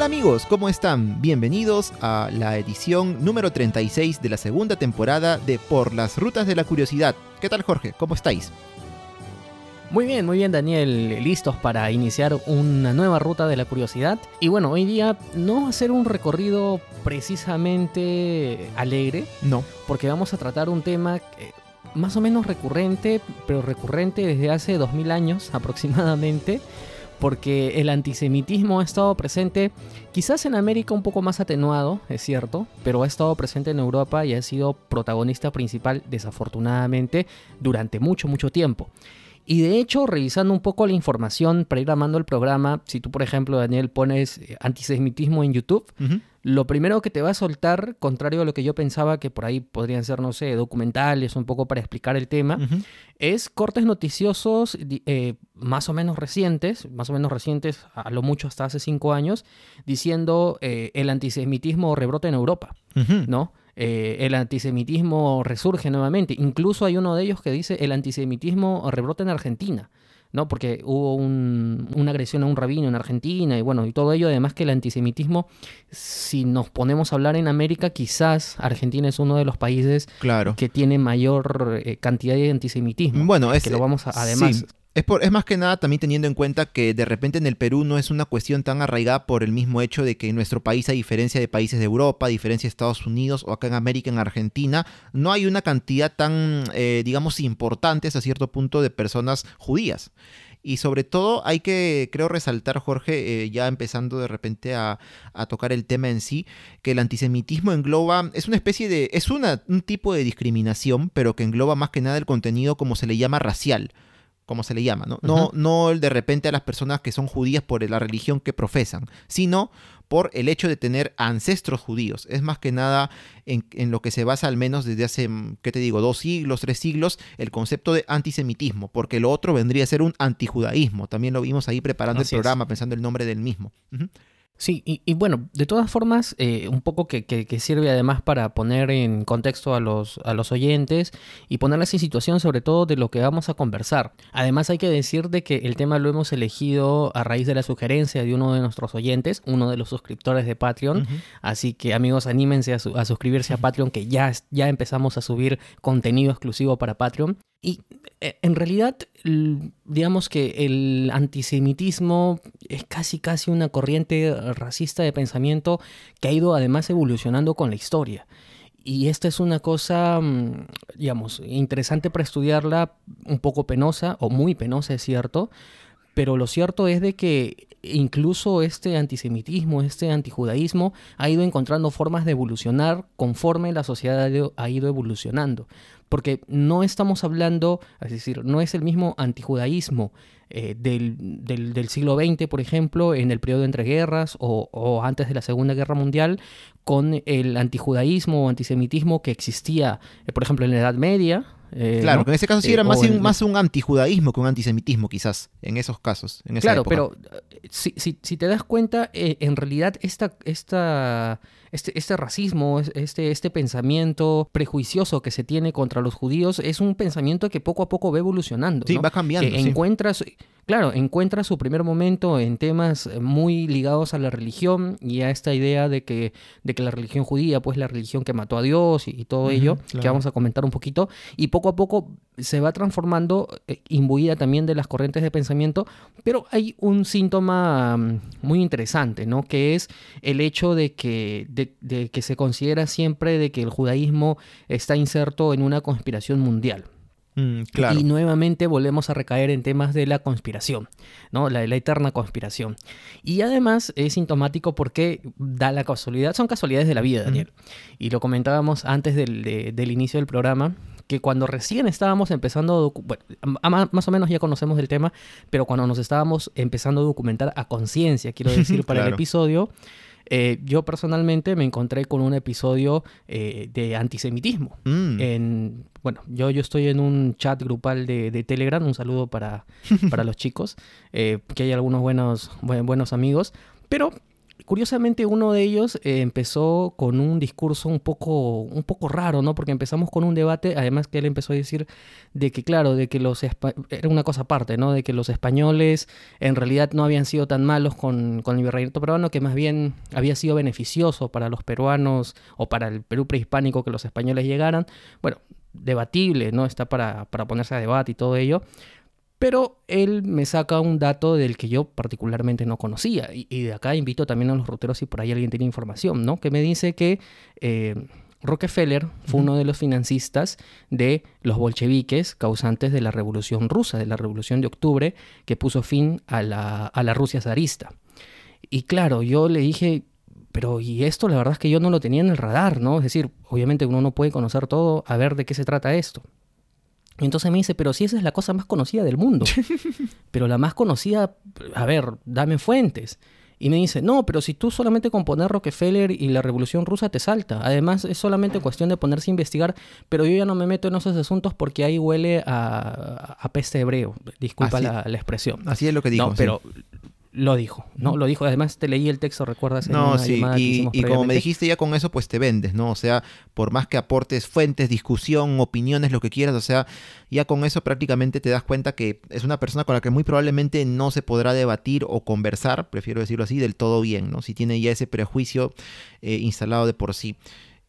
Hola amigos, ¿cómo están? Bienvenidos a la edición número 36 de la segunda temporada de Por las Rutas de la Curiosidad. ¿Qué tal Jorge? ¿Cómo estáis? Muy bien, muy bien Daniel, listos para iniciar una nueva ruta de la curiosidad. Y bueno, hoy día no va a ser un recorrido precisamente alegre. No. Porque vamos a tratar un tema eh, más o menos recurrente, pero recurrente desde hace 2000 años aproximadamente porque el antisemitismo ha estado presente, quizás en América un poco más atenuado, es cierto, pero ha estado presente en Europa y ha sido protagonista principal, desafortunadamente, durante mucho, mucho tiempo. Y de hecho, revisando un poco la información para ir armando el programa, si tú, por ejemplo, Daniel, pones eh, antisemitismo en YouTube, lo primero que te va a soltar, contrario a lo que yo pensaba que por ahí podrían ser, no sé, documentales, un poco para explicar el tema, es cortes noticiosos eh, más o menos recientes, más o menos recientes, a lo mucho hasta hace cinco años, diciendo eh, el antisemitismo rebrota en Europa, ¿no? Eh, el antisemitismo resurge nuevamente. Incluso hay uno de ellos que dice el antisemitismo rebrota en Argentina. ¿No? Porque hubo una agresión a un rabino en Argentina y bueno, y todo ello, además que el antisemitismo, si nos ponemos a hablar en América, quizás Argentina es uno de los países que tiene mayor eh, cantidad de antisemitismo. Bueno, es, que lo vamos a, además es, por, es más que nada también teniendo en cuenta que de repente en el Perú no es una cuestión tan arraigada por el mismo hecho de que en nuestro país, a diferencia de países de Europa, a diferencia de Estados Unidos o acá en América, en Argentina, no hay una cantidad tan, eh, digamos, importante hasta cierto punto de personas judías. Y sobre todo hay que, creo, resaltar, Jorge, eh, ya empezando de repente a, a, tocar el tema en sí, que el antisemitismo engloba, es una especie de, es una, un tipo de discriminación, pero que engloba más que nada el contenido como se le llama racial como se le llama, ¿no? No, no de repente a las personas que son judías por la religión que profesan, sino por el hecho de tener ancestros judíos. Es más que nada en, lo que se basa al menos desde hace, mm, ¿qué te digo?, dos siglos, tres siglos, el concepto de antisemitismo, porque lo otro vendría a ser un antijudaísmo. También lo vimos ahí preparando el programa, pensando el nombre del mismo. Sí, y, bueno, de todas formas, eh, un poco que, sirve además para poner en contexto a los, a los oyentes y ponerles en situación sobre todo de lo que vamos a conversar. Además hay que decir de que el tema lo hemos elegido a raíz de la sugerencia de uno de nuestros oyentes, uno de los suscriptores de Patreon. Así que amigos, anímense a, a, suscribirse a Patreon, que ya, ya empezamos a subir contenido exclusivo para Patreon. Y eh, en realidad, digamos que el antisemitismo es casi casi una corriente racista de pensamiento que ha ido además evolucionando con la historia. Y esta es una cosa, mm, digamos, interesante para estudiarla, un poco penosa, o muy penosa, es cierto, pero lo cierto es de que incluso este antisemitismo, este antijudaísmo ha ido encontrando formas de evolucionar conforme la sociedad ha ido evolucionando porque no estamos hablando, es decir, no es el mismo antijudaísmo eh, del, del, siglo XX, por ejemplo, en el periodo entre guerras o, antes de la Segunda Guerra Mundial, con el antijudaísmo o antisemitismo que existía, eh, por ejemplo, en la Edad Media, eh, claro, que en ese caso sí era más, un, más un antijudaísmo que un antisemitismo, quizás, en esos casos. En claro, pero si, si, si, te das cuenta, en realidad esta, esta este, este racismo, este, este pensamiento prejuicioso que se tiene contra los judíos es un pensamiento que poco a poco va evolucionando. Sí, va cambiando. Que encuentras, claro, encuentra su primer momento en temas muy ligados a la religión y a esta idea de que, de que la religión judía, pues la religión que mató a Dios y, todo ello, que vamos a comentar un poquito, y poco a poco se va transformando, eh, imbuida también de las corrientes de pensamiento, pero hay un síntoma mm, muy interesante, ¿no? Que es el hecho de que de, que se considera siempre de que el judaísmo está inserto en una conspiración mundial. Mm, y nuevamente volvemos a recaer en temas de la conspiración, ¿no? La, la eterna conspiración. Y además es sintomático porque da la casualidad, son casualidades de la vida, Daniel. Y lo comentábamos antes del, del, inicio del programa, que cuando recién estábamos empezando, bueno, más o menos ya conocemos el tema, pero cuando nos estábamos empezando a documentar a conciencia, quiero decir, para el episodio, eh, yo personalmente me encontré con un episodio eh, de antisemitismo. Mm. En, bueno, yo, yo estoy en un chat grupal de, Telegram, un saludo para, para los chicos, eh, que hay algunos buenos, buenos amigos, pero curiosamente uno de ellos eh, empezó con un discurso un poco, un poco raro, ¿no? Porque empezamos con un debate, además que él empezó a decir de que, claro, de que los era una cosa aparte, ¿no? De que los españoles en realidad no habían sido tan malos con, con el virreinato peruano, que más bien había sido beneficioso para los peruanos o para el Perú prehispánico que los españoles llegaran. Bueno, debatible, ¿no? Está para, para ponerse a debate y todo ello. Pero él me saca un dato del que yo particularmente no conocía. Y, de acá invito también a los ruteros si por ahí alguien tiene información, ¿no? Que me dice que eh, Rockefeller fue uno de los financistas de los bolcheviques causantes de la Revolución Rusa, de la Revolución de Octubre, que puso fin a la, a la Rusia zarista. Y claro, yo le dije, pero y esto la verdad es que yo no lo tenía en el radar, ¿no? Es decir, obviamente uno no puede conocer todo, a ver de qué se trata esto. Y entonces me dice, pero si esa es la cosa más conocida del mundo. pero la más conocida, a ver, dame fuentes. Y me dice, no, pero si tú solamente con poner Rockefeller y la Revolución Rusa te salta. Además, es solamente cuestión de ponerse a investigar, pero yo ya no me meto en esos asuntos porque ahí huele a, a peste hebreo. Disculpa la, expresión. Así es lo que digo. No, pero lo dijo, ¿no? Lo dijo, además te leí el texto, ¿recuerdas? no, sí, y, y como me dijiste ya con eso, pues te vendes, ¿no? O sea, por más que aportes fuentes, discusión, opiniones, lo que quieras, o sea, ya con eso prácticamente te das cuenta que es una persona con la que muy probablemente no se podrá debatir o conversar, prefiero decirlo así, del todo bien, ¿no? Si tiene ya ese prejuicio eh, instalado de por sí.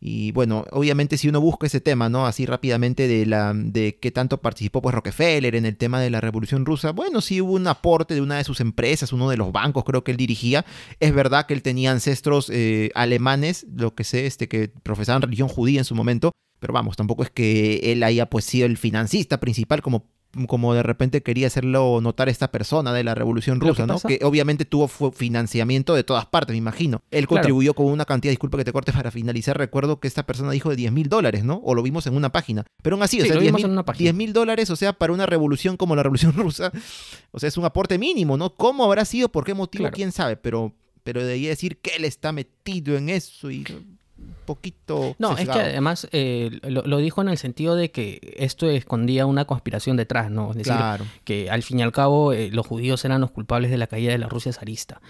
Y bueno, obviamente si uno busca ese tema, ¿no? Así rápidamente de la de qué tanto participó pues Rockefeller en el tema de la Revolución Rusa, bueno, sí hubo un aporte de una de sus empresas, uno de los bancos creo que él dirigía. Es verdad que él tenía ancestros eh, alemanes, lo que sé, este que profesaban religión judía en su momento, pero vamos, tampoco es que él haya pues sido el financista principal como como de repente quería hacerlo notar esta persona de la Revolución Rusa, ¿no? Que obviamente tuvo financiamiento de todas partes, me imagino. Él contribuyó con una cantidad, disculpa que te corte para finalizar, recuerdo que esta persona dijo de 10 mil dólares, ¿no? O lo vimos en una página. Pero aún así, o sea, 10 mil dólares, o sea, para una revolución como la Revolución Rusa, o sea, es un aporte mínimo, ¿no? ¿Cómo habrá sido? ¿Por qué motivo? ¿Quién sabe? Pero, pero de decir que él está metido en eso y poquito. No, es que además eh, lo, dijo en el sentido de que esto escondía una conspiración detrás, ¿no? Es decir, que al fin y al cabo eh, los judíos eran los culpables de la caída de la Rusia zarista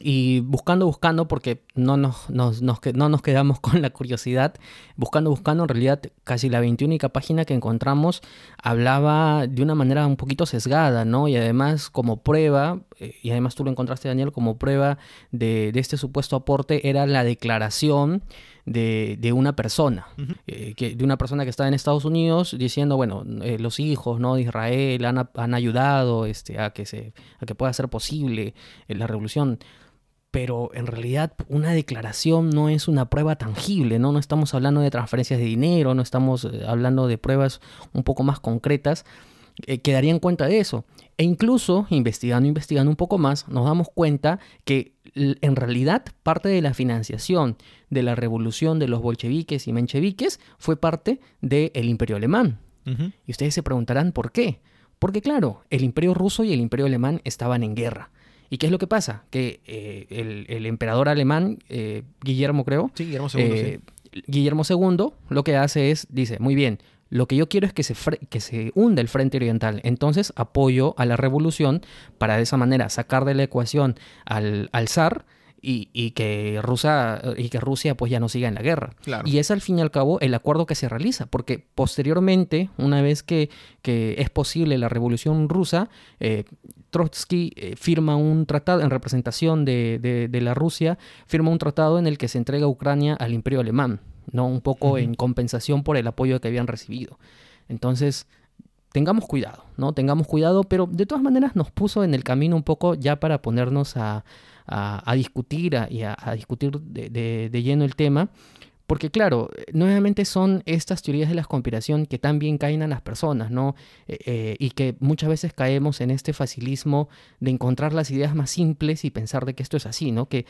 y buscando, buscando, porque no nos, nos, nos, no nos quedamos con la curiosidad, buscando, buscando, en realidad casi la 21 página que encontramos hablaba de una manera un poquito sesgada, ¿no? Y además como prueba, eh, y además tú lo encontraste Daniel, como prueba de, de este supuesto aporte era la declaración de, una persona, eh, que, de una persona que está en Estados Unidos diciendo, bueno, eh, los hijos ¿no? de Israel han, han, ayudado este, a, que se, a que pueda ser posible eh, la revolución. Pero en realidad una declaración no es una prueba tangible, ¿no? No estamos hablando de transferencias de dinero, no estamos hablando de pruebas un poco más concretas que darían cuenta de eso. E incluso, investigando, investigando un poco más, nos damos cuenta que en realidad parte de la financiación de la revolución de los bolcheviques y mencheviques fue parte del imperio alemán. Y ustedes se preguntarán por qué. Porque claro, el imperio ruso y el imperio alemán estaban en guerra. ¿Y qué es lo que pasa? Que eh, el, emperador alemán, eh, Guillermo creo, Guillermo II, eh, Guillermo II lo que hace es, dice, muy bien, lo que yo quiero es que se, que se hunda el frente oriental. Entonces apoyo a la revolución para de esa manera sacar de la ecuación al, al zar y, que Rusia, y que Rusia pues ya no siga en la guerra. Y es al fin y al cabo el acuerdo que se realiza, porque posteriormente, una vez que, que es posible la revolución rusa, eh, Trotsky eh, firma un tratado en representación de, de, la Rusia, firma un tratado en el que se entrega Ucrania al imperio alemán. ¿No? Un poco en compensación por el apoyo que habían recibido. Entonces, tengamos cuidado, ¿no? Tengamos cuidado, pero de todas maneras nos puso en el camino un poco ya para ponernos a, discutir y a, discutir de, lleno el tema. Porque claro, nuevamente son estas teorías de la conspiración que también caen a las personas, ¿no? Eh, eh, y que muchas veces caemos en este facilismo de encontrar las ideas más simples y pensar de que esto es así, ¿no? Que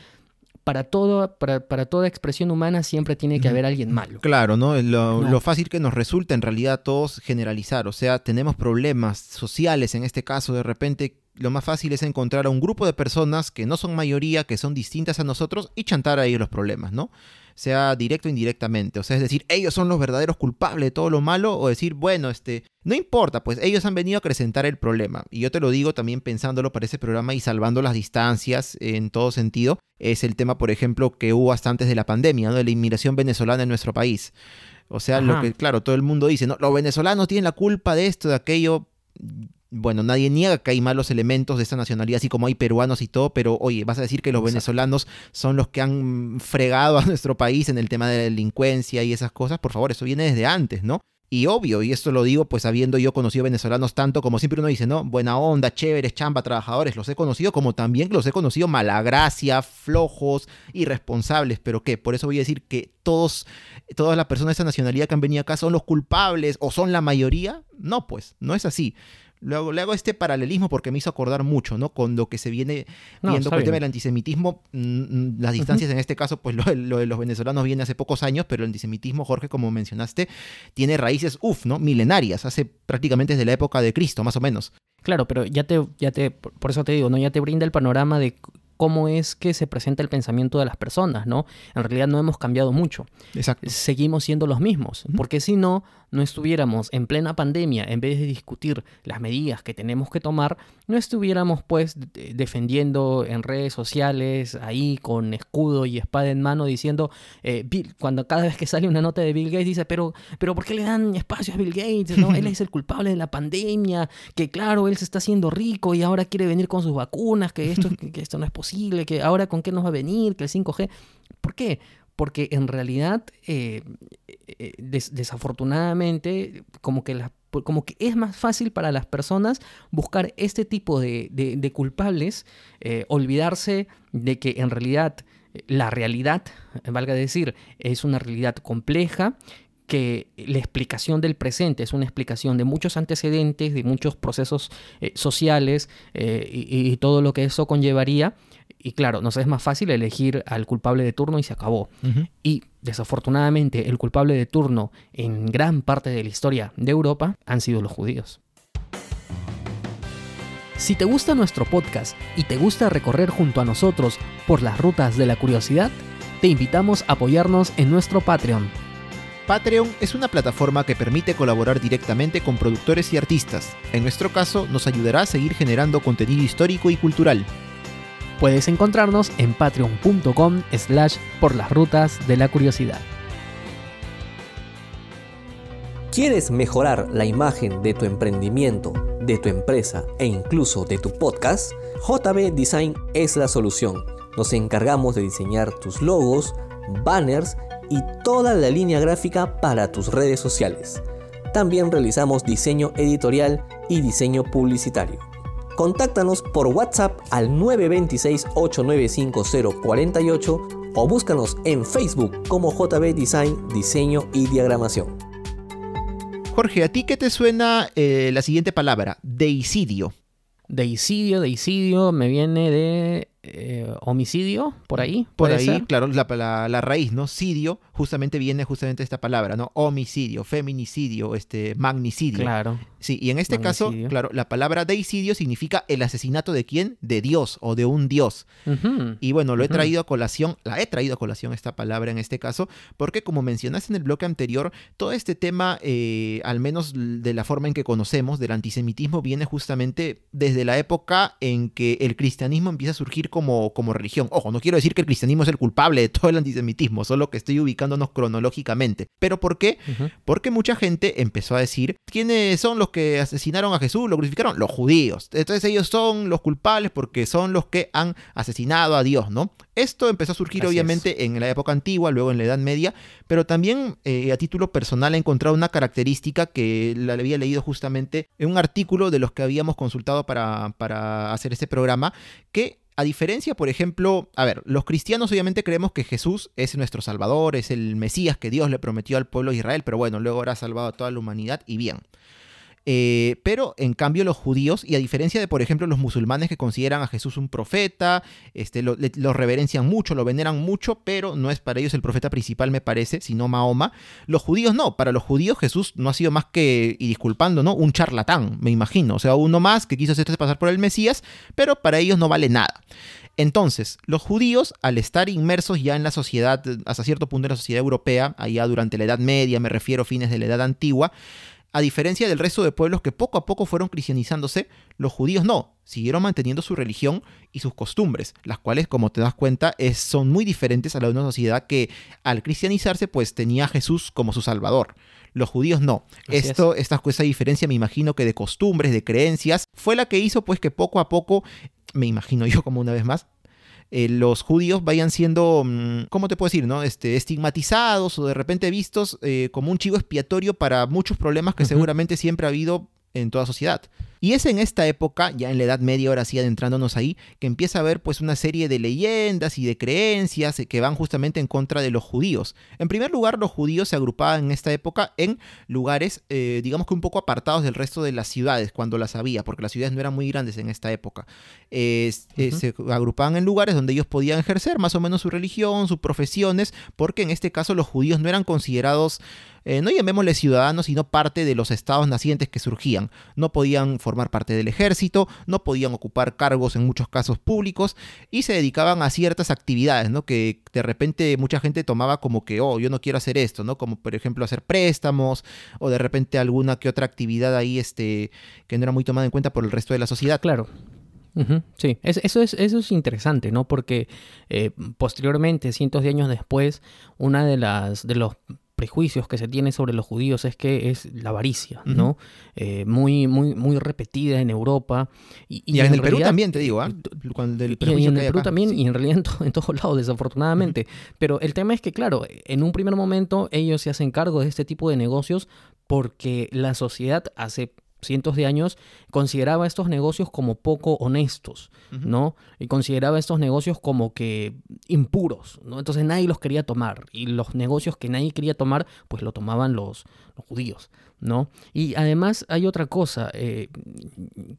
para, todo, para, para, toda expresión humana siempre tiene que haber alguien malo. Claro, ¿no? Lo, fácil que nos resulta en realidad todos generalizar, o sea, tenemos problemas sociales en este caso, de repente lo más fácil es encontrar a un grupo de personas que no son mayoría, que son distintas a nosotros y chantar a ellos los problemas, ¿no? Sea directo o indirectamente. O sea, es decir, ellos son los verdaderos culpables de todo lo malo o decir, bueno, este, no importa, pues ellos han venido a acrecentar el problema. Y yo te lo digo también pensándolo para ese programa y salvando las distancias en todo sentido. Es el tema, por ejemplo, que hubo hasta antes de la pandemia, ¿no? De la inmigración venezolana en nuestro país. O sea, lo que, claro, todo el mundo dice, no, los venezolanos tienen la culpa de esto, de aquello bueno, nadie niega que hay malos elementos de esta nacionalidad, así como hay peruanos y todo, pero oye, vas a decir que los venezolanos son los que han fregado a nuestro país en el tema de la delincuencia y esas cosas, por favor, eso viene desde antes, ¿no? Y obvio, y esto lo digo pues habiendo yo conocido venezolanos tanto como siempre uno dice, ¿no? Buena onda, chéveres, chamba, trabajadores, los he conocido como también los he conocido malagracia, flojos, irresponsables, pero ¿qué? Por eso voy a decir que todos, todas las personas de esa nacionalidad que han venido acá son los culpables o son la mayoría. No, pues, no es así. Luego, le hago este paralelismo porque me hizo acordar mucho, ¿no? Con lo que se viene viendo con el tema del antisemitismo. Mm, mm, las distancias en este caso, pues lo, de los venezolanos viene hace pocos años, pero el antisemitismo, Jorge, como mencionaste, tiene raíces, uff, ¿no? Milenarias, hace prácticamente desde la época de Cristo, más o menos. Claro, pero ya te, ya te, por eso te digo, ¿no? Ya te brinda el panorama de cómo es que se presenta el pensamiento de las personas, ¿no? En realidad no hemos cambiado mucho. Exacto. Seguimos siendo los mismos, porque si no, no estuviéramos en plena pandemia, en vez de discutir las medidas que tenemos que tomar, no estuviéramos pues defendiendo en redes sociales, ahí con escudo y espada en mano, diciendo, eh, cuando cada vez que sale una nota de Bill Gates dice, pero, pero ¿por qué le dan espacio a Bill Gates? ¿no? él es el culpable de la pandemia, que claro, él se está haciendo rico y ahora quiere venir con sus vacunas, que esto, que esto no es posible, que ahora con qué nos va a venir, que el 5G. ¿Por qué? Porque en realidad, eh, eh, desafortunadamente, como que, como que es más fácil para las personas buscar este tipo de, culpables, eh, olvidarse de que en realidad la realidad, valga decir, es una realidad compleja, que la explicación del presente es una explicación de muchos antecedentes, de muchos procesos sociales y, todo lo que eso conllevaría, y claro, nos es más fácil elegir al culpable de turno y se acabó. Y desafortunadamente el culpable de turno en gran parte de la historia de Europa han sido los judíos. Si te gusta nuestro podcast y te gusta recorrer junto a nosotros por las rutas de la curiosidad, te invitamos a apoyarnos en nuestro Patreon. Patreon es una plataforma que permite colaborar directamente con productores y artistas. En nuestro caso, nos ayudará a seguir generando contenido histórico y cultural. Puedes encontrarnos en patreon.com slash por las rutas de la curiosidad. ¿Quieres mejorar la imagen de tu emprendimiento, de tu empresa e incluso de tu podcast? JB Design es la solución. Nos encargamos de diseñar tus logos, banners y toda la línea gráfica para tus redes sociales. También realizamos diseño editorial y diseño publicitario. Contáctanos por WhatsApp al 926-895048 o búscanos en Facebook como JB Design, Diseño y Diagramación. Jorge, ¿a ti qué te suena eh, la siguiente palabra? Deicidio. Deicidio, deicidio, me viene de eh, homicidio, por ahí. Por ahí, claro, la, la, raíz, ¿no? Sidio, justamente viene justamente esta palabra, ¿no? Homicidio, feminicidio, este, magnicidio. Claro. Sí, y en este caso, claro, la palabra deicidio significa el asesinato de quién? De Dios o de un Dios. Y bueno, lo he traído a colación, la he traído a colación esta palabra en este caso, porque como mencionaste en el bloque anterior, todo este tema, eh, al menos de la forma en que conocemos del antisemitismo, viene justamente desde la época en que el cristianismo empieza a surgir como, como religión. Ojo, no quiero decir que el cristianismo es el culpable de todo el antisemitismo, solo que estoy ubicándonos cronológicamente. ¿Pero por qué? Porque mucha gente empezó a decir, ¿quiénes son los que asesinaron a Jesús, lo crucificaron? Los judíos. Entonces ellos son los culpables porque son los que han asesinado a Dios, ¿no? Esto empezó a surgir obviamente en la época antigua, luego en la Edad Media, pero también eh, a título personal he encontrado una característica que la había leído justamente en un artículo de los que habíamos consultado para, para hacer este programa, que a diferencia, por ejemplo, a ver, los cristianos obviamente creemos que Jesús es nuestro Salvador, es el Mesías que Dios le prometió al pueblo de Israel, pero bueno, luego habrá salvado a toda la humanidad y bien. Eh, pero en cambio los judíos, y a diferencia de por ejemplo los musulmanes que consideran a Jesús un profeta, este, lo, reverencian mucho, lo veneran mucho, pero no es para ellos el profeta principal me parece, sino Mahoma, los judíos no, para los judíos Jesús no ha sido más que, y disculpando, ¿no? Un charlatán, me imagino, o sea, uno más que quiso hacerse pasar por el Mesías, pero para ellos no vale nada. Entonces, los judíos, al estar inmersos ya en la sociedad, hasta cierto punto en la sociedad europea, allá durante la Edad Media, me refiero fines de la Edad Antigua, a diferencia del resto de pueblos que poco a poco fueron cristianizándose, los judíos no, siguieron manteniendo su religión y sus costumbres, las cuales, como te das cuenta, son muy diferentes a la de una sociedad que al cristianizarse pues tenía a Jesús como su salvador. Los judíos no. Esto, esta, esta diferencia me imagino que de costumbres, de creencias, fue la que hizo pues que poco a poco me imagino yo como una vez más, eh, los judíos vayan siendo, mm, ¿cómo te puedo decir? No? Este, estigmatizados o de repente vistos eh, como un chivo expiatorio para muchos problemas que seguramente siempre ha habido en toda sociedad. Y es en esta época, ya en la Edad Media, ahora sí adentrándonos ahí, que empieza a haber pues una serie de leyendas y de creencias que van justamente en contra de los judíos. En primer lugar, los judíos se agrupaban en esta época en lugares, eh, digamos que un poco apartados del resto de las ciudades, cuando las había, porque las ciudades no eran muy grandes en esta época. Eh, se agrupaban en lugares donde ellos podían ejercer más o menos su religión, sus profesiones, porque en este caso los judíos no eran considerados eh, no llamémosle ciudadanos, sino parte de los estados nacientes que surgían. No podían formar parte del ejército, no podían ocupar cargos en muchos casos públicos y se dedicaban a ciertas actividades, ¿no? Que de repente mucha gente tomaba como que, oh, yo no quiero hacer esto, ¿no? Como por ejemplo hacer préstamos o de repente alguna que otra actividad ahí este, que no era muy tomada en cuenta por el resto de la sociedad. Claro. sí, eso, es, eso es interesante, ¿no? Porque eh, posteriormente, cientos de años después, una de las de los prejuicios que se tiene sobre los judíos es que es la avaricia, ¿no? Eh, muy, muy, muy repetida en Europa. Y, en, el Perú también, te digo, ¿ah? y, en el Perú también, y en realidad en, todos lados, desafortunadamente. Pero el tema es que, claro, en un primer momento ellos se hacen cargo de este tipo de negocios porque la sociedad hace cientos de años, consideraba estos negocios como poco honestos, ¿no? Y consideraba estos negocios como que impuros, ¿no? Entonces nadie los quería tomar. Y los negocios que nadie quería tomar, pues lo tomaban los, los judíos. ¿no? Y además hay otra cosa eh,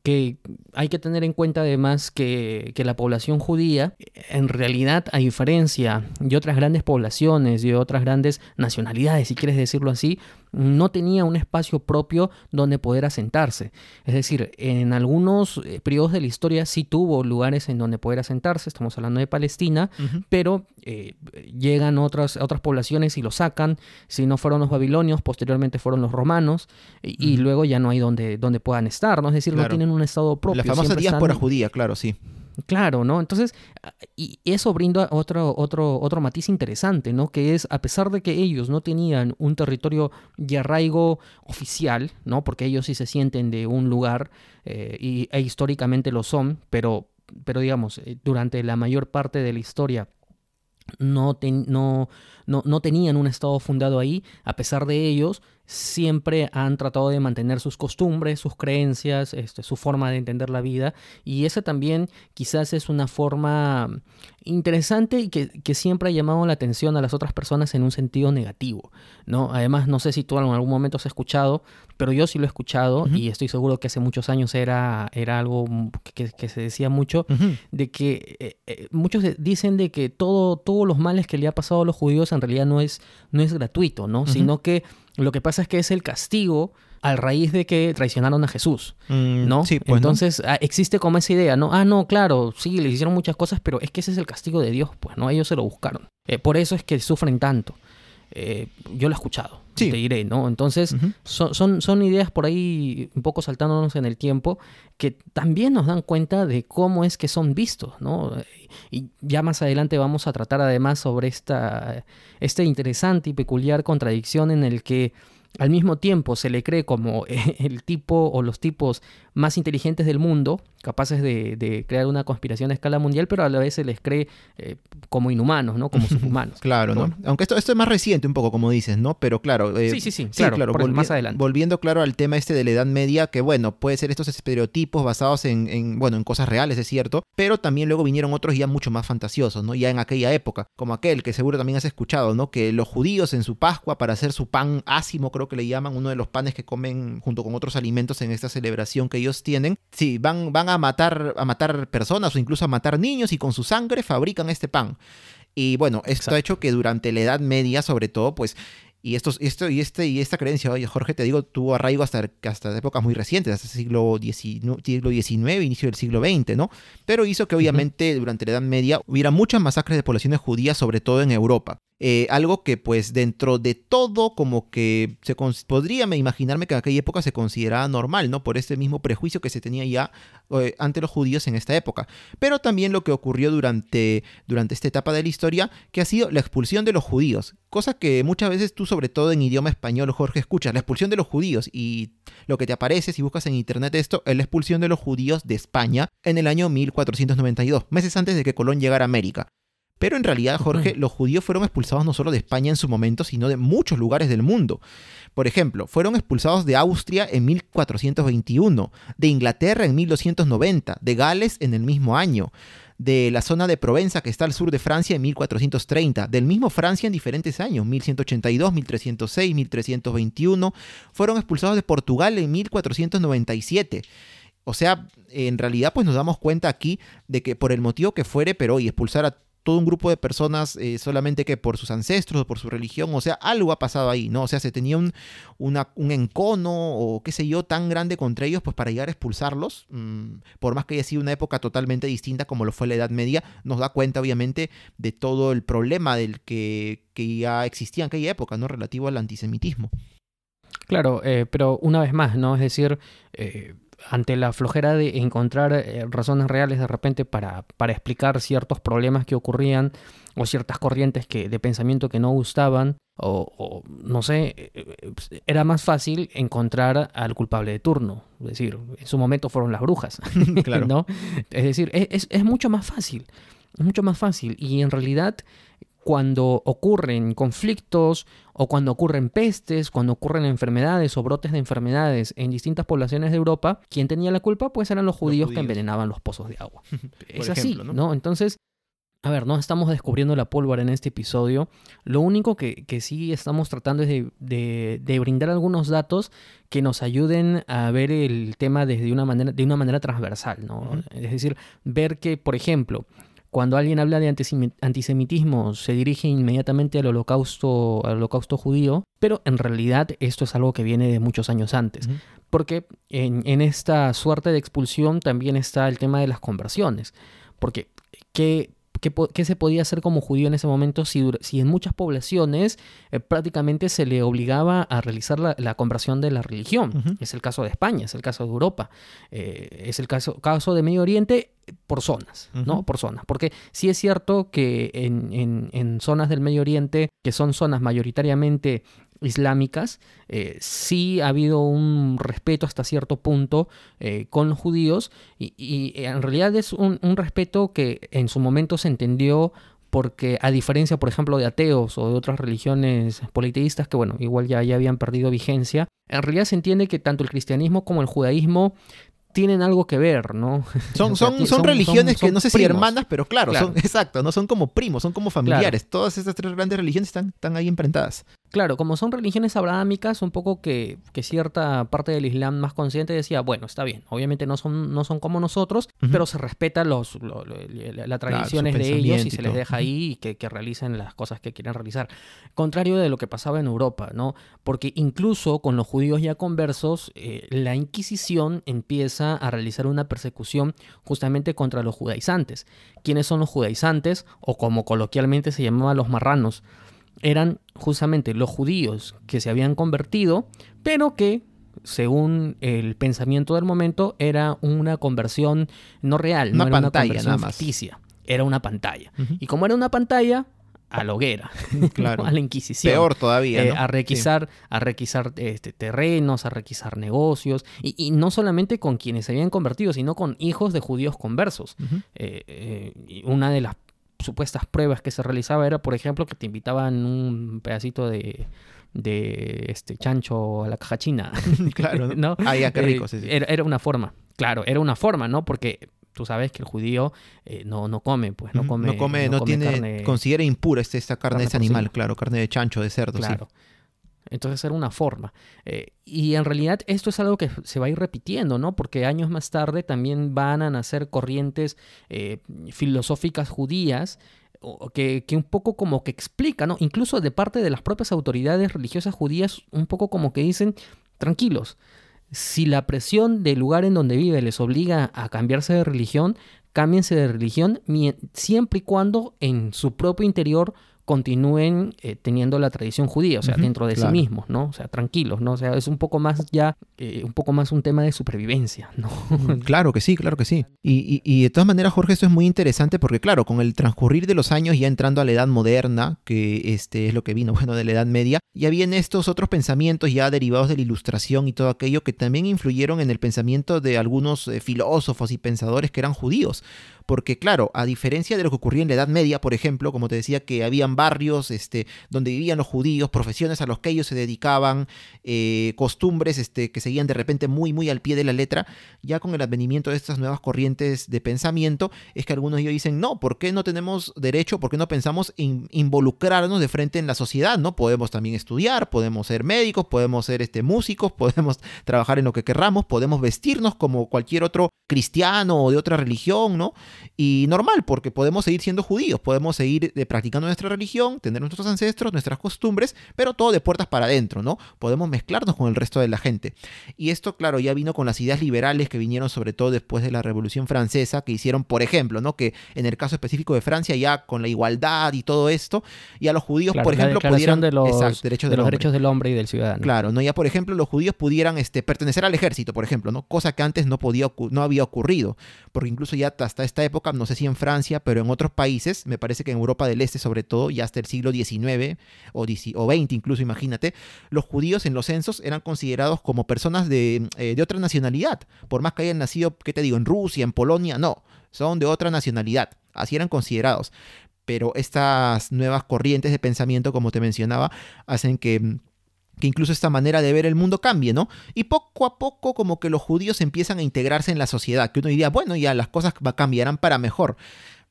que hay que tener en cuenta además que, que, la población judía en realidad a diferencia de otras grandes poblaciones y otras grandes nacionalidades, si quieres decirlo así, no tenía un espacio propio donde poder asentarse. Es decir, en algunos eh, periodos de la historia sí tuvo lugares en donde poder asentarse, estamos hablando de Palestina, pero eh, llegan otras, otras poblaciones y lo sacan, si no fueron los babilonios, posteriormente fueron los romanos, y, luego ya no hay donde, donde puedan estar, ¿no? Es decir, no tienen un estado propio. La famosa diáspora judía, claro, sí. Claro, ¿no? Entonces, y eso brinda otro, otro, otro matiz interesante, ¿no? Que es, a pesar de que ellos no tenían un territorio de arraigo oficial, ¿no? Porque ellos sí se sienten de un lugar eh, y, e históricamente lo son, pero, pero digamos, eh, durante la mayor parte de la historia no, no, no, no, tenían un estado fundado ahí, a pesar de ellos, siempre han tratado de mantener sus costumbres, sus creencias, este, su forma de entender la vida, y esa también quizás es una forma interesante y que, siempre ha llamado la atención a las otras personas en un sentido negativo, ¿no? Además, no sé si tú en algún momento has escuchado, pero yo sí lo he escuchado y estoy seguro que hace muchos años era, era algo que, se decía mucho, de que eh, eh, muchos dicen de que todo, todos los males que le ha pasado a los judíos en realidad no es, no es gratuito, ¿no? Sino que lo que pasa es que es el castigo a raíz de que traicionaron a Jesús, mm, ¿no? Sí, pues, Entonces ah, existe como esa idea, ¿no? Ah, no, claro, sí, les hicieron muchas cosas, pero es que ese es el castigo de Dios, pues, ¿no? Ellos se lo buscaron. Eh, por eso es que sufren tanto. Eh, yo lo he escuchado, te diré, ¿no? Entonces, son, son, ideas por ahí un poco saltándonos en el tiempo que también nos dan cuenta de cómo es que son vistos, ¿no? Y ya más adelante vamos a tratar además sobre esta, esta interesante y peculiar contradicción en el que al mismo tiempo se le cree como el tipo o los tipos más inteligentes del mundo, capaces de, crear una conspiración a escala mundial, pero a la vez se les cree eh, como inhumanos, ¿no? Como subhumanos. claro, ¿no? Aunque esto, esto es más reciente un poco, como dices, ¿no? Pero claro... Eh, sí, sí, sí, claro, más adelante. Volviendo, claro, al tema este de la Edad Media, que bueno, puede ser estos estereotipos basados en, en, bueno, en cosas reales, es cierto, pero también luego vinieron otros ya mucho más fantasiosos, ¿no? Ya en aquella época, como aquel que seguro también has escuchado, ¿no? Que los judíos en su Pascua, para hacer su pan ácimo, creo que le llaman, uno de los panes que comen junto con otros alimentos en esta celebración que ellos tienen, sí, van, van a matar a matar personas o incluso a matar niños y con su sangre fabrican este pan. Y bueno, esto ha hecho que durante la Edad Media, sobre todo, pues y, esto, esto, y, este, y esta creencia, oye, Jorge, te digo, tuvo arraigo hasta, hasta épocas muy recientes, hasta el siglo XIX, siglo XIX, inicio del siglo XX, ¿no? Pero hizo que obviamente durante la Edad Media hubiera muchas masacres de poblaciones judías, sobre todo en Europa. Eh, algo que pues dentro de todo como que se podría imaginarme que en aquella época se consideraba normal, ¿no? Por este mismo prejuicio que se tenía ya eh, ante los judíos en esta época. Pero también lo que ocurrió durante, durante esta etapa de la historia, que ha sido la expulsión de los judíos. Cosa que muchas veces tú, sobre todo en idioma español, Jorge, escuchas, la expulsión de los judíos. Y lo que te aparece si buscas en internet esto, es la expulsión de los judíos de España en el año 1492, meses antes de que Colón llegara a América. Pero en realidad, Jorge, los judíos fueron expulsados no solo de España en su momento, sino de muchos lugares del mundo. Por ejemplo, fueron expulsados de Austria en 1421, de Inglaterra en 1290, de Gales en el mismo año, de la zona de Provenza que está al sur de Francia en 1430, del mismo Francia en diferentes años, 1182, 1306, 1321, fueron expulsados de Portugal en 1497. O sea, en realidad pues nos damos cuenta aquí de que por el motivo que fuere, pero hoy expulsar a todo un grupo de personas eh, solamente que por sus ancestros o por su religión, o sea, algo ha pasado ahí, ¿no? O sea, se tenía un, un encono o qué sé yo tan grande contra ellos, pues para llegar a expulsarlos, mm, por más que haya sido una época totalmente distinta como lo fue la Edad Media, nos da cuenta obviamente de todo el problema del que, que ya existía en aquella época, ¿no? Relativo al antisemitismo. Claro, eh, pero una vez más, ¿no? Es decir, eh, ante la flojera de encontrar eh, razones reales de repente para, para, explicar ciertos problemas que ocurrían o ciertas corrientes que, de pensamiento que no gustaban, o, no sé, eh, eh, era más fácil encontrar al culpable de turno. Es decir, en su momento fueron las brujas. claro. ¿no? Es decir, es, es mucho más fácil. Es mucho más fácil. Y en realidad cuando ocurren conflictos o cuando ocurren pestes, cuando ocurren enfermedades o brotes de enfermedades en distintas poblaciones de Europa, ¿quién tenía la culpa? Pues eran los judíos, que envenenaban los pozos de agua. es así, ¿no? Entonces, a ver, no estamos descubriendo la pólvora en este episodio. Lo único que, sí estamos tratando es de, brindar algunos datos que nos ayuden a ver el tema desde una manera, de una manera transversal, ¿no? Es decir, ver que, por ejemplo, cuando alguien habla de antisemitismo se dirige inmediatamente al holocausto, al holocausto judío, pero en realidad esto es algo que viene de muchos años antes. Porque en, esta suerte de expulsión también está el tema de las conversiones. Porque, ¿qué, ¿Qué, se podía hacer como judío en ese momento si, si en muchas poblaciones eh, prácticamente se le obligaba a realizar la, conversión de la religión? Es el caso de España, es el caso de Europa, eh, es el caso, caso de Medio Oriente por zonas, ¿no? Por zonas. Porque sí es cierto que en, en, zonas del Medio Oriente, que son zonas mayoritariamente islámicas, eh, sí ha habido un respeto hasta cierto punto eh, con los judíos y, en realidad es un, respeto que en su momento se entendió porque a diferencia, por ejemplo, de ateos o de otras religiones politeístas que, bueno, igual ya, ya habían perdido vigencia, en realidad se entiende que tanto el cristianismo como el judaísmo tienen algo que ver, ¿no? Son, son, son, religiones que no sé si hermanas, pero claro, son exacto, no son como primos, son como familiares. Todas estas tres grandes religiones están, están ahí emprentadas. Claro, como son religiones abrahámicas, un poco que, cierta parte del Islam más consciente decía, bueno, está bien, obviamente no son, no son como nosotros, pero se respeta los, las tradiciones de ellos y se les deja ahí y que, que, realicen las cosas que quieren realizar. Contrario de lo que pasaba en Europa, ¿no? Porque incluso con los judíos ya conversos, eh, la Inquisición empieza a realizar una persecución justamente contra los judaizantes. ¿Quiénes son los judaizantes? O como coloquialmente se llamaban los marranos eran justamente los judíos que se habían convertido, pero que, según el pensamiento del momento, era una conversión no real, no era una conversión ficticia, era una pantalla. Y como era una pantalla, a la hoguera, Claro. a la Inquisición. Peor todavía. Eh, a requisar, a requisar este, terrenos, a requisar negocios, y, y no solamente con quienes se habían convertido, sino con hijos de judíos conversos. Eh, eh, una de las supuestas pruebas que se realizaba era, por ejemplo, que te invitaban un pedacito de, de este chancho a la caja china. Claro, ¿no? Ah, ya, qué Eh, rico, sí, sí. Era, era una forma, claro, era una forma, ¿no? Porque tú sabes que el judío eh, no, no come, pues no come, no, come, no tiene, carne- considera impura este- esta carne, carne de ese animal, claro, carne de chancho, de cerdo, sí. Entonces era una forma. Eh, y en realidad esto es algo que se va a ir repitiendo, ¿no? Porque años más tarde también van a nacer corrientes eh, filosóficas judías que, que un poco como que explican. Incluso de parte de las propias autoridades religiosas judías, un poco como que dicen, tranquilos, si la presión del lugar en donde vive les obliga a cambiarse de religión, cámbiense de religión siempre y cuando en su propio interior continúen eh, teniendo la tradición judía, o sea, dentro de claro. sí mismos, ¿no? O sea, tranquilos, ¿no? O sea, es un poco más ya, eh, un poco más un tema de supervivencia, ¿no? Claro que sí, claro que sí. Y, y- y de todas maneras, Jorge, esto es muy interesante porque, claro, con el transcurrir de los años, ya entrando a la edad moderna, que este es lo que vino, bueno, de la Edad Media, ya vienen estos otros pensamientos ya derivados de la ilustración y todo aquello que también influyeron en el pensamiento de algunos eh, filósofos y pensadores que eran judíos. Porque, claro, a diferencia de lo que ocurría en la Edad Media, por ejemplo, como te decía, que habían barrios este, donde vivían los judíos, profesiones a los que ellos se dedicaban, eh, costumbres este, que seguían de repente muy, muy al pie de la letra, ya con el advenimiento de estas nuevas corrientes de pensamiento, es que algunos de ellos dicen, no, ¿por qué no tenemos derecho, por qué no pensamos en involucrarnos de frente en la sociedad? ¿no? Podemos también estudiar, podemos ser médicos, podemos ser este, músicos, podemos trabajar en lo que querramos, podemos vestirnos como cualquier otro cristiano o de otra religión, ¿no? Y normal, porque podemos seguir siendo judíos, podemos seguir eh, practicando nuestra religión, tener nuestros ancestros, nuestras costumbres, pero todo de puertas para adentro, ¿no? Podemos mezclarnos con el resto de la gente. Y esto, claro, ya vino con las ideas liberales que vinieron sobre todo después de la Revolución Francesa, que hicieron, por ejemplo, ¿no? Que en el caso específico de Francia, ya con la igualdad y todo esto, ya los judíos, Claro, por ejemplo, pudieran... de los, Exacto, derechos de del los hombre. derechos del hombre y del ciudadano. Claro, ¿no? Ya por ejemplo los judíos pudieran este, pertenecer al ejército, por ejemplo, ¿no? Cosa que antes no, podía no había ocurrido, porque incluso ya hasta esta época, no sé si en Francia, pero en otros países, me parece que en Europa del Este sobre todo, ya hasta el siglo XIX o XX incluso, imagínate, los judíos en los censos eran considerados como personas de, eh, de otra nacionalidad, por más que hayan nacido, ¿qué te digo?, en Rusia, en Polonia, no, son de otra nacionalidad, así eran considerados. Pero estas nuevas corrientes de pensamiento, como te mencionaba, hacen que mm, que incluso esta manera de ver el mundo cambie, ¿no? Y poco a poco como que los judíos empiezan a integrarse en la sociedad, que uno diría, bueno, ya las cosas cambiarán para mejor.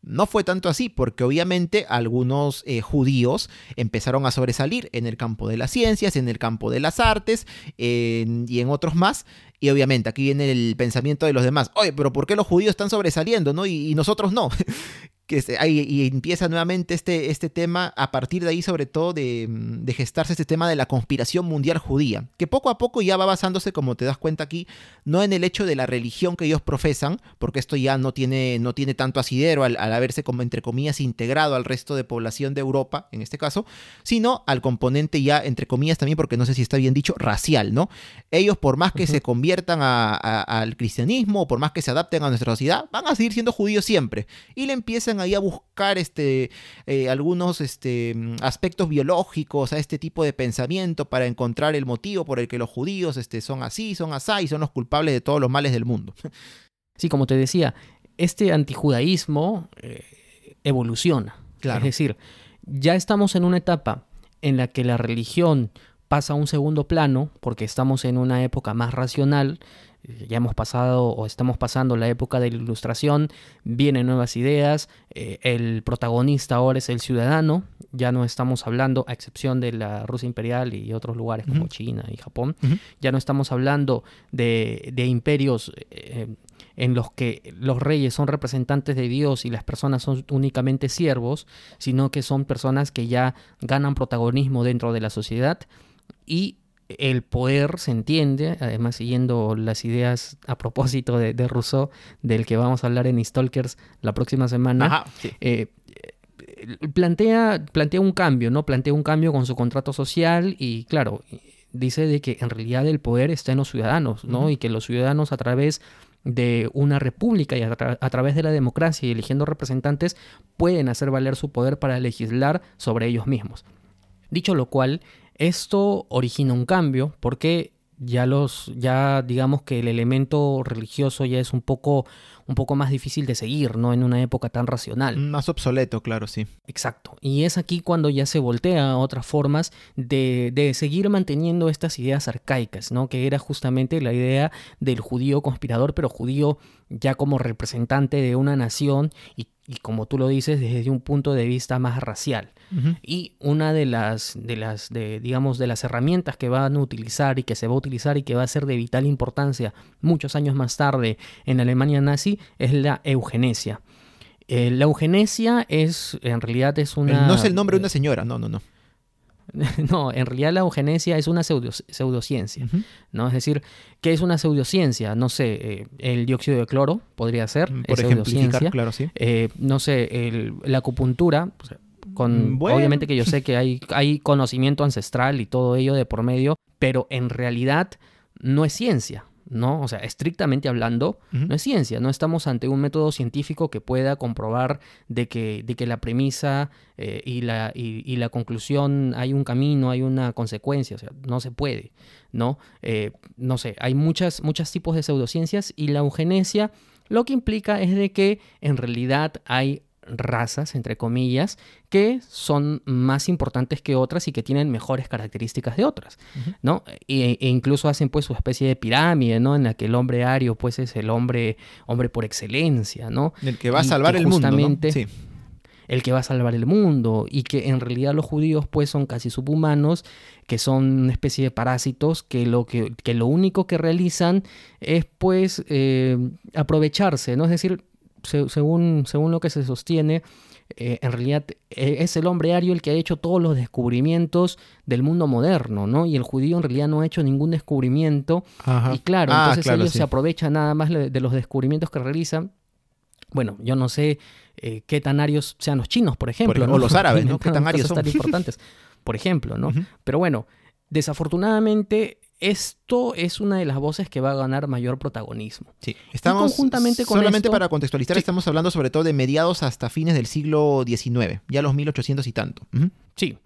No fue tanto así, porque obviamente algunos eh, judíos empezaron a sobresalir en el campo de las ciencias, en el campo de las artes y en otros más. Y obviamente aquí viene el pensamiento de los demás. Oye, pero ¿por qué los judíos están sobresaliendo, no? Y nosotros no. que se- ahí- y empieza nuevamente este, este tema a partir de ahí sobre todo de, mm, de gestarse este tema de la conspiración mundial judía, que poco a poco ya va basándose, como te das cuenta aquí, no en el hecho de la religión que ellos profesan, porque esto ya no tiene, no tiene tanto asidero al, al haberse como entre comillas integrado al resto de población de Europa, en este caso, sino al componente ya entre comillas también, porque no sé si está bien dicho, racial, ¿no? Ellos por más que se conviertan a- a- al cristianismo, o por más que se adapten a nuestra sociedad, van a seguir siendo judíos siempre. Y le empiezan ahí a buscar este, eh, algunos este, aspectos biológicos a este tipo de pensamiento para encontrar el motivo por el que los judíos este, son así, son así y son los culpables de todos los males del mundo. Sí, como te decía, este antijudaísmo eh, evoluciona. Claro. Es decir, ya estamos en una etapa en la que la religión pasa a un segundo plano, porque estamos en una época más racional, ya hemos pasado o estamos pasando la época de la ilustración, vienen nuevas ideas, eh, el protagonista ahora es el ciudadano, ya no estamos hablando, a excepción de la Rusia imperial y otros lugares como. China y Japón, ya no estamos hablando de, de imperios eh, en los que los reyes son representantes de Dios y las personas son únicamente siervos, sino que son personas que ya ganan protagonismo dentro de la sociedad y el poder se entiende, además siguiendo las ideas a propósito de, de Rousseau, del que vamos a hablar en Stalkers la próxima semana, Ajá, sí. eh, eh, plantea, plantea un cambio, ¿no? Plantea un cambio con su contrato social y, claro, dice de que en realidad el poder está en los ciudadanos, ¿no? Y que los ciudadanos a través de una república y a, a, través de la democracia y eligiendo representantes pueden hacer valer su poder para legislar sobre ellos mismos. Dicho lo cual, esto origina un cambio porque ya los ya digamos que el elemento religioso ya es un poco un poco más difícil de seguir, ¿no? En una época tan racional. Más obsoleto, claro, sí. Exacto. Y es aquí cuando ya se voltea a otras formas de, de seguir manteniendo estas ideas arcaicas, ¿no? Que era justamente la idea del judío conspirador, pero judío ya como representante de una nación y, y como tú lo dices, desde un punto de vista más racial. Y una de las, de las, de, digamos, de las herramientas que van a utilizar y que se va a utilizar y que va a ser de vital importancia muchos años más tarde en la Alemania nazi es la eugenesia. Eh, la eugenesia es, en realidad es una... No es el nombre de una señora, no, no, no. No, en realidad la eugenesia es una pseudociencia, ¿no? Es decir, ¿qué es una pseudociencia? No sé, eh, el dióxido de cloro podría ser, Por ejemplificar, claro, sí. Eh, no sé, la acupuntura, con, mm, Obviamente que yo sé que hay, hay conocimiento ancestral y todo ello de por medio, pero en realidad no es ciencia, ¿no? O sea, estrictamente hablando, no es ciencia, no estamos ante un método científico que pueda comprobar de que, de que la premisa eh, y, la, y, la conclusión hay un camino, hay una consecuencia, o sea, no se puede, ¿no? Eh, no sé, hay muchas, muchos tipos de pseudociencias y la eugenesia lo que implica es de que en realidad hay razas, entre comillas, que son más importantes que otras y que tienen mejores características de otras, ¿no? E, e, incluso hacen pues su especie de pirámide, ¿no? En la que el hombre ario pues es el hombre, hombre por excelencia, ¿no? El que va a salvar el mundo, Sí. El que va a salvar el mundo y que en realidad los judíos pues son casi subhumanos, que son una especie de parásitos que lo, que, que lo único que realizan es pues eh, aprovecharse, ¿no? Es decir, según, según lo que se sostiene, eh, en realidad eh, es el hombre ario el que ha hecho todos los descubrimientos del mundo moderno, ¿no? Y el judío en realidad no ha hecho ningún descubrimiento. Y claro, ah, entonces ellos se aprovechan nada más de los descubrimientos que realizan. Bueno, yo no sé eh, qué tan arios sean los chinos, por ejemplo. O los árabes, ¿no? ¿Qué tan arios son? tan importantes, por ejemplo, ¿no? Pero bueno, desafortunadamente esto es una de las voces que va a ganar mayor protagonismo. Sí, estamos conjuntamente con solamente para contextualizar, estamos hablando sobre todo de mediados hasta fines del siglo XIX, ya los 1800 y tanto. Sí,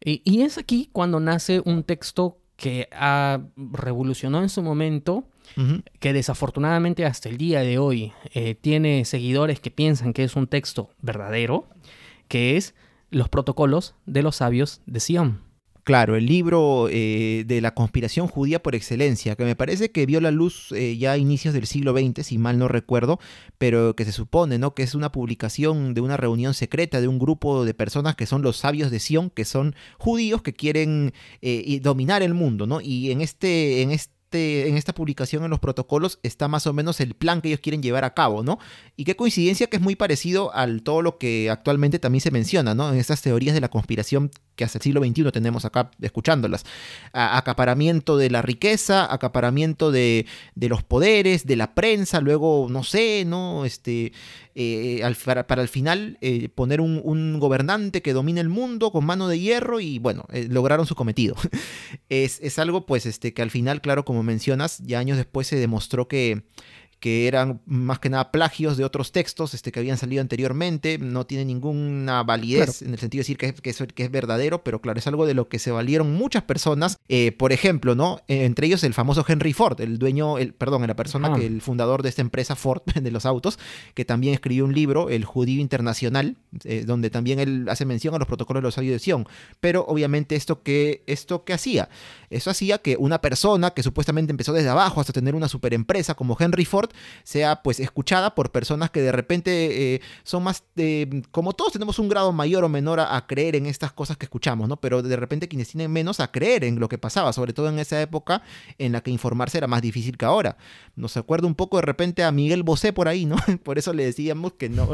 y, es aquí cuando nace un texto que ha revolucionó en su momento, que desafortunadamente hasta el día de hoy eh, tiene seguidores que piensan que es un texto verdadero, que es los protocolos de los sabios de Sion. Claro, el libro eh, de la conspiración judía por excelencia, que me parece que vio la luz eh, ya a inicios del siglo XX, si mal no recuerdo, pero que se supone ¿no? que es una publicación de una reunión secreta de un grupo de personas que son los sabios de Sion, que son judíos que quieren eh, dominar el mundo, ¿no? Y en este, en este en esta publicación en los protocolos está más o menos el plan que ellos quieren llevar a cabo, ¿no? Y qué coincidencia que es muy parecido al todo lo que actualmente también se menciona, ¿no? En estas teorías de la conspiración que hasta el siglo XXI tenemos acá escuchándolas. acaparamiento de la riqueza, acaparamiento de, de, los poderes, de la prensa, luego, no sé, ¿no? Este, eh, para, para, al final eh, poner un, gobernante que domine el mundo con mano de hierro y bueno, eh, lograron su cometido. es, es, algo pues este, que al final, claro, como mencionas, ya años después se demostró que que eran más que nada plagios de otros textos este, que habían salido anteriormente, no tiene ninguna validez en el sentido de decir que, que, es, que, es, verdadero, pero claro, es algo de lo que se valieron muchas personas, eh, por ejemplo, ¿no? Eh, entre ellos el famoso Henry Ford, el dueño, el, perdón, la persona que el fundador de esta empresa Ford de los autos, que también escribió un libro, El Judío Internacional, eh, donde también él hace mención a los protocolos de los sabios de Sion, pero obviamente esto que, esto que hacía, eso hacía que una persona que supuestamente empezó desde abajo hasta tener una super empresa como Henry Ford, sea pues escuchada por personas que de repente eh, son más, de como todos tenemos un grado mayor o menor a, creer en estas cosas que escuchamos, ¿no? Pero de repente quienes tienen menos a creer en lo que pasaba, sobre todo en esa época en la que informarse era más difícil que ahora. Nos acuerda un poco de repente a Miguel Bosé por ahí, ¿no? Por eso le decíamos que no,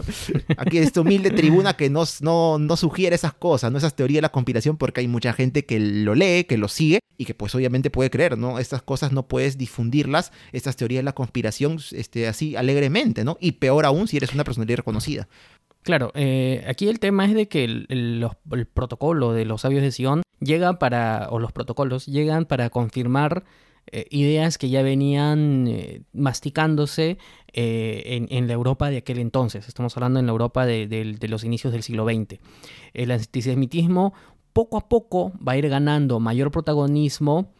aquí esta humilde tribuna que no, no, no sugiere esas cosas, ¿no? Esas teorías de la conspiración, porque hay mucha gente que lo lee, que lo sigue y que pues obviamente puede creer, ¿no? Estas cosas no puedes difundirlas, estas teorías de la conspiración, este, así alegremente, ¿no? Y peor aún si eres una personalidad reconocida. Claro, eh, aquí el tema es de que el, protocolo de los sabios de Sion llega para, o los protocolos llegan para confirmar eh, ideas que ya venían eh, masticándose en, la Europa de aquel entonces. Estamos hablando en la Europa de, los inicios del siglo XX. El antisemitismo poco a poco va a ir ganando mayor protagonismo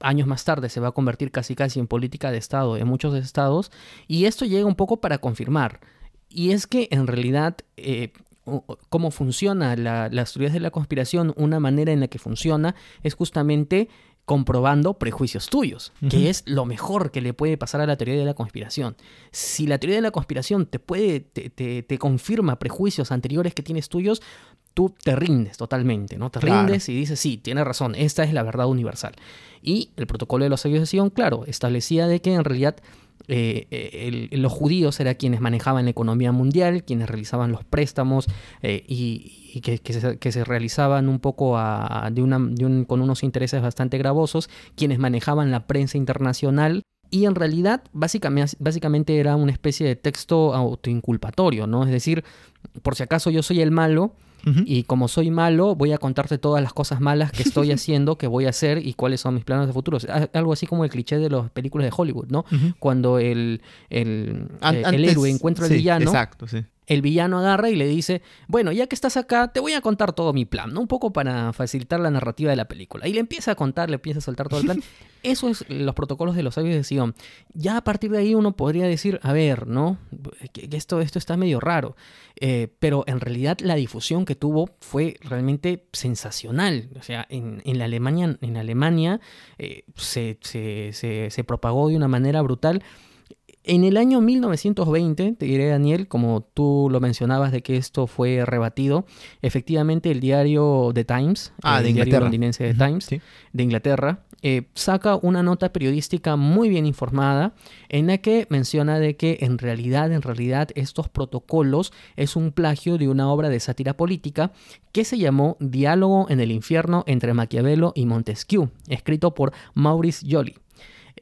años más tarde se va a convertir casi casi en política de Estado en muchos estados y esto llega un poco para confirmar. Y es que en realidad cómo funciona la, las teorías de la conspiración, una manera en la que funciona es justamente comprobando prejuicios tuyos, que es lo mejor que le puede pasar a la teoría de la conspiración. Si la teoría de la conspiración te puede, te, confirma prejuicios anteriores que tienes tuyos, tú te rindes totalmente, ¿no? Te rindes y dices, sí, tiene razón, esta es la verdad universal. Y el protocolo de los sabios de Sion, claro, establecía de que en realidad eh, eh, los judíos eran quienes manejaban la economía mundial, quienes realizaban los préstamos eh, y, que, se, realizaban un poco con unos intereses bastante gravosos, quienes manejaban la prensa internacional. Y en realidad, básicamente, básicamente era una especie de texto autoinculpatorio, ¿no? Es decir, por si acaso yo soy el malo, y como soy malo, voy a contarte todas las cosas malas que estoy haciendo, que voy a hacer y cuáles son mis planes de futuro. Algo así como el cliché de las películas de Hollywood, ¿no? Cuando el, el, eh, el héroe encuentra al villano. Exacto, sí el villano agarra y le dice, bueno, ya que estás acá, te voy a contar todo mi plan, ¿no? Un poco para facilitar la narrativa de la película. Y le empieza a contar, le empieza a soltar todo el plan. Eso es los protocolos de los sabios de Sion. Ya a partir de ahí uno podría decir, a ver, ¿no? Que esto, esto está medio raro. Eh, pero en realidad la difusión que tuvo fue realmente sensacional. O sea, en, la Alemania, en Alemania eh, se, se, se propagó de una manera brutal. En el año 1920, te diré Daniel, como tú lo mencionabas de que esto fue rebatido, efectivamente el diario The Times, ah, el diario londinense The Times de Inglaterra, eh, saca una nota periodística muy bien informada en la que menciona de que en realidad, en realidad estos protocolos es un plagio de una obra de sátira política que se llamó Diálogo en el infierno entre Maquiavelo y Montesquieu, escrito por Maurice Joly.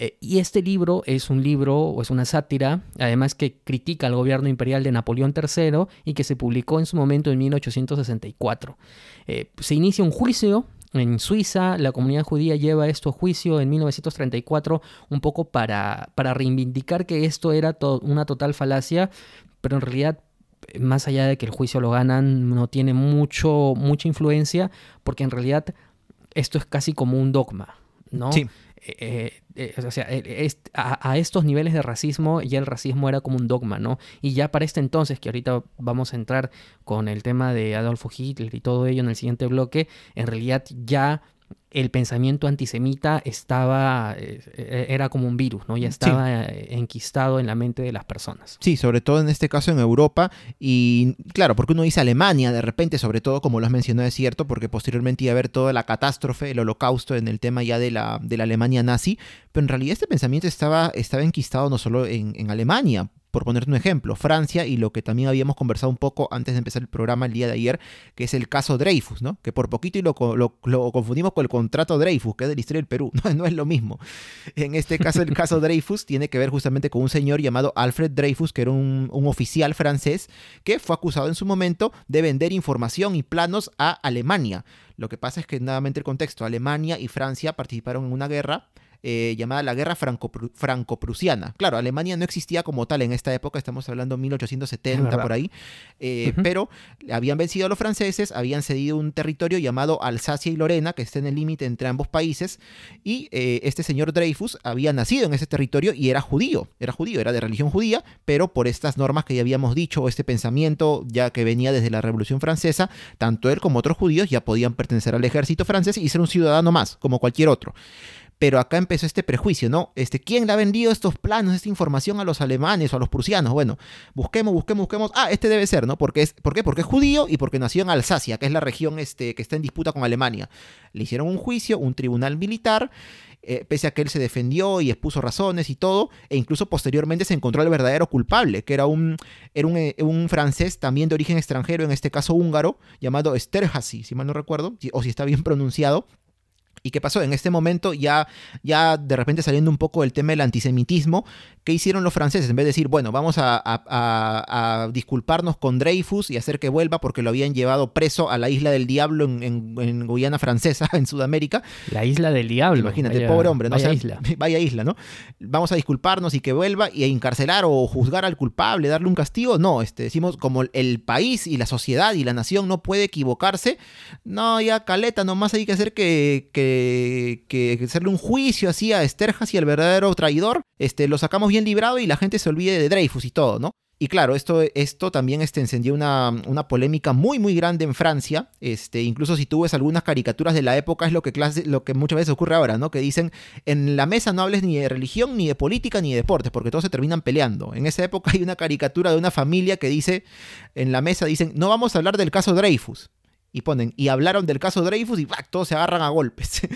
Eh, y este libro es un libro o es una sátira, además que critica al gobierno imperial de Napoleón III y que se publicó en su momento en 1864. Eh, se inicia un juicio en Suiza, la comunidad judía lleva esto a juicio en 1934 un poco para, para reivindicar que esto era una total falacia, pero en realidad más allá de que el juicio lo ganan, no tiene mucho, mucha influencia, porque en realidad esto es casi como un dogma, ¿no? Sí. Eh, eh, o sea, eh, a, estos niveles de racismo ya el racismo era como un dogma, ¿no? Y ya para este entonces, que ahorita vamos a entrar con el tema de Adolfo Hitler y todo ello en el siguiente bloque, en realidad ya el pensamiento antisemita estaba, eh, eh, era como un virus, ¿no? Ya estaba eh, enquistado en la mente de las personas. Sí, sobre todo en este caso en Europa. Y claro, porque uno dice Alemania de repente, sobre todo como lo has mencionado, es cierto, porque posteriormente iba a haber toda la catástrofe, el holocausto en el tema ya de la, de la Alemania nazi. Pero en realidad este pensamiento estaba, estaba enquistado no solo en, en Alemania, por ponerte un ejemplo, Francia y lo que también habíamos conversado un poco antes de empezar el programa el día de ayer, que es el caso Dreyfus, ¿no? Que por poquito y lo, lo, confundimos con el contrato Dreyfus, que es de la historia del Perú, no, es lo mismo. En este caso, el caso Dreyfus tiene que ver justamente con un señor llamado Alfred Dreyfus, que era un, un oficial francés que fue acusado en su momento de vender información y planos a Alemania. Lo que pasa es que, nuevamente el contexto, Alemania y Francia participaron en una guerra eh, llamada la Guerra Franco-Prusiana. Claro, Alemania no existía como tal en esta época, estamos hablando de 1870 por ahí, eh, pero habían vencido a los franceses, habían cedido un territorio llamado Alsacia y Lorena, que está en el límite entre ambos países, y eh, este señor Dreyfus había nacido en ese territorio y era judío, era judío, era de religión judía, pero por estas normas que ya habíamos dicho, o este pensamiento ya que venía desde la Revolución Francesa, tanto él como otros judíos ya podían pertenecer al ejército francés y ser un ciudadano más, como cualquier otro. Pero acá empezó este prejuicio, ¿no? Este, ¿Quién le ha vendido estos planos, esta información a los alemanes o a los prusianos? Bueno, busquemos, busquemos, busquemos. Ah, este debe ser, ¿no? Porque es, ¿Por qué? Porque es judío y porque nació en Alsacia, que es la región este, que está en disputa con Alemania. Le hicieron un juicio, un tribunal militar, eh, pese a que él se defendió y expuso razones y todo, e incluso posteriormente se encontró al verdadero culpable, que era un, era eh, un francés también de origen extranjero, en este caso húngaro, llamado Esterhazy, si mal no recuerdo, o si está bien pronunciado, ¿Y qué pasó? En este momento, ya, ya de repente saliendo un poco del tema del antisemitismo, ¿qué hicieron los franceses? En vez de decir, bueno, vamos a, disculparnos con Dreyfus y hacer que vuelva porque lo habían llevado preso a la isla del diablo en, Guyana francesa, en Sudamérica. La isla del diablo. Imagínate, pobre hombre, ¿no? Vaya isla. Vaya isla, ¿no? Vamos a disculparnos y que vuelva y a encarcelar o juzgar al culpable, darle un castigo. No, este, decimos como el país y la sociedad y la nación no puede equivocarse. No, ya caleta, nomás hay que hacer que que, hacerle un juicio así a Esterjas y al verdadero traidor, este, lo sacamos bien librado y la gente se olvide de Dreyfus y todo, ¿no? Y claro, esto, esto también este, encendió una, una, polémica muy, muy grande en Francia. Este, incluso si tú ves algunas caricaturas de la época, es lo que, clase, lo que muchas veces ocurre ahora, ¿no? Que dicen, en la mesa no hables ni de religión, ni de política, ni de deportes, porque todos se terminan peleando. En esa época hay una caricatura de una familia que dice, en la mesa dicen, no vamos a hablar del caso Dreyfus y ponen, y hablaron del caso Dreyfus y todos se agarran a golpes.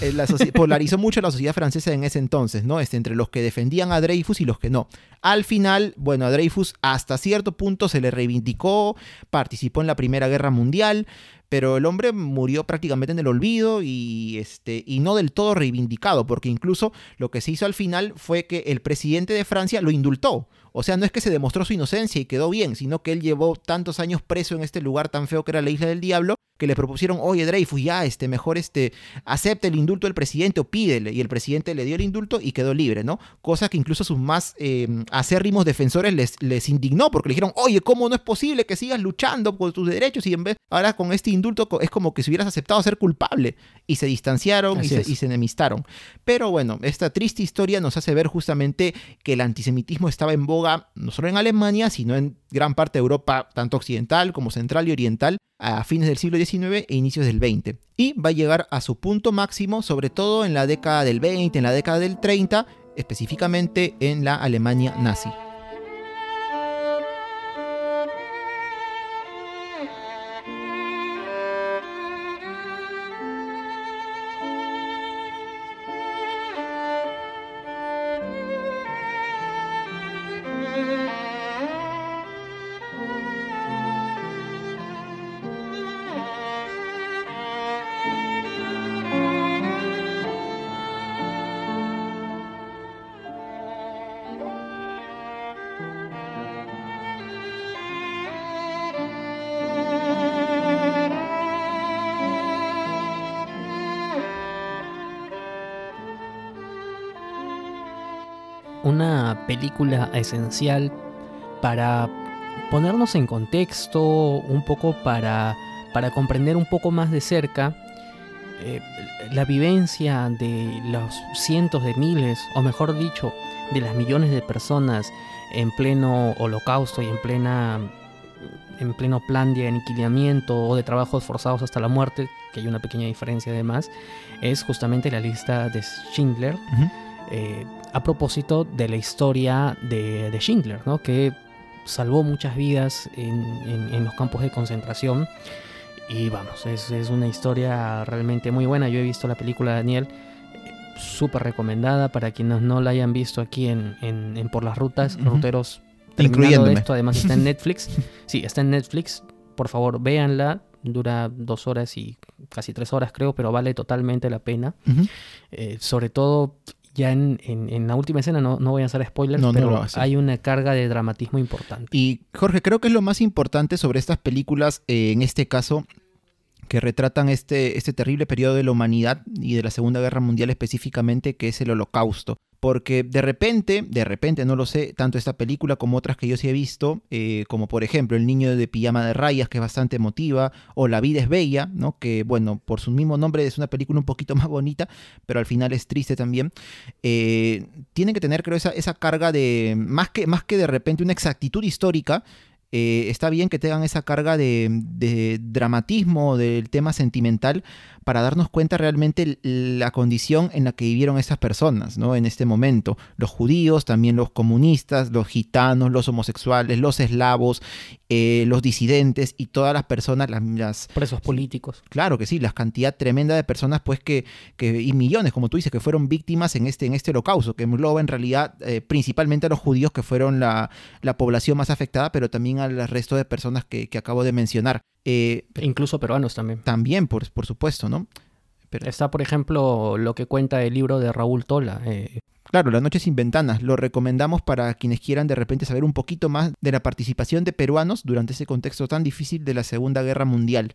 Eh, la polarizó mucho la sociedad francesa en ese entonces, ¿no? Este, entre los que defendían a Dreyfus y los que no. Al final, bueno, a Dreyfus hasta cierto punto se le reivindicó, participó en la Primera Guerra Mundial, pero el hombre murió prácticamente en el olvido y, este, y no del todo reivindicado, porque incluso lo que se hizo al final fue que el presidente de Francia lo indultó. O sea, no es que se demostró su inocencia y quedó bien, sino que él llevó tantos años preso en este lugar tan feo que era la isla del diablo, que le propusieron, oye Dreyfus, ya, este, mejor este, acepte el indulto del presidente o pídele. Y el presidente le dio el indulto y quedó libre, ¿no? Cosa que incluso sus más eh, acérrimos defensores les, les indignó, porque le dijeron, oye, ¿cómo no es posible que sigas luchando por tus derechos y en vez, ahora con este indulto es como que si hubieras aceptado ser culpable? Y se distanciaron y se, y se, enemistaron. Pero bueno, esta triste historia nos hace ver justamente que el antisemitismo estaba en boga no solo en Alemania, sino en gran parte de Europa, tanto occidental como central y oriental, a fines del siglo XIX e inicios del XX. Y va a llegar a su punto máximo, sobre todo en la década del 20, en la década del 30, específicamente en la Alemania nazi. Película esencial para ponernos en contexto, un poco para, para comprender un poco más de cerca eh, la vivencia de los cientos de miles, o mejor dicho, de las millones de personas en pleno holocausto y en plena en pleno plan de aniquilamiento o de trabajos forzados hasta la muerte, que hay una pequeña diferencia además, es justamente la lista de Schindler a propósito de la historia de, Schindler, ¿no? que salvó muchas vidas en, los campos de concentración. Y vamos, es, una historia realmente muy buena. Yo he visto la película de Daniel, súper recomendada para quienes no la hayan visto aquí en, Por las Rutas, ruteros incluyendo esto. Además está en Netflix. sí, está en Netflix. Por favor, véanla. Dura dos horas y casi tres horas creo, pero vale totalmente la pena. Eh, sobre todo ya en, en, la última escena, no, no voy a hacer spoilers, pero hay una carga de dramatismo importante. Y Jorge, creo que es lo más importante sobre estas películas, eh, en este caso, que retratan este, este terrible periodo de la humanidad y de la Segunda Guerra Mundial específicamente, que es el Holocausto porque de repente, de repente, no lo sé, tanto esta película como otras que yo sí he visto, eh, como por ejemplo El niño de pijama de rayas, que es bastante emotiva, o La vida es bella, ¿no? que bueno, por su mismo nombre es una película un poquito más bonita, pero al final es triste también, eh, tienen que tener, creo, esa, esa carga de, más que, más que de repente una exactitud histórica, eh, está bien que tengan esa carga de, de, dramatismo del tema sentimental, para darnos cuenta realmente la condición en la que vivieron esas personas, ¿no? En este momento. Los judíos, también los comunistas, los gitanos, los homosexuales, los eslavos, eh, los disidentes y todas las personas, las, Presos políticos. Claro que sí, la cantidad tremenda de personas, pues que, que, y millones, como tú dices, que fueron víctimas en este, en este holocausto, que engloba en realidad eh, principalmente a los judíos, que fueron la, la, población más afectada, pero también al resto de personas que, que acabo de mencionar. Eh, incluso peruanos también. También, por, por supuesto, ¿no? Pero... Está, por ejemplo, lo que cuenta el libro de Raúl Tola. Eh, Claro, La Noche sin Ventanas. Lo recomendamos para quienes quieran de repente saber un poquito más de la participación de peruanos durante ese contexto tan difícil de la Segunda Guerra Mundial.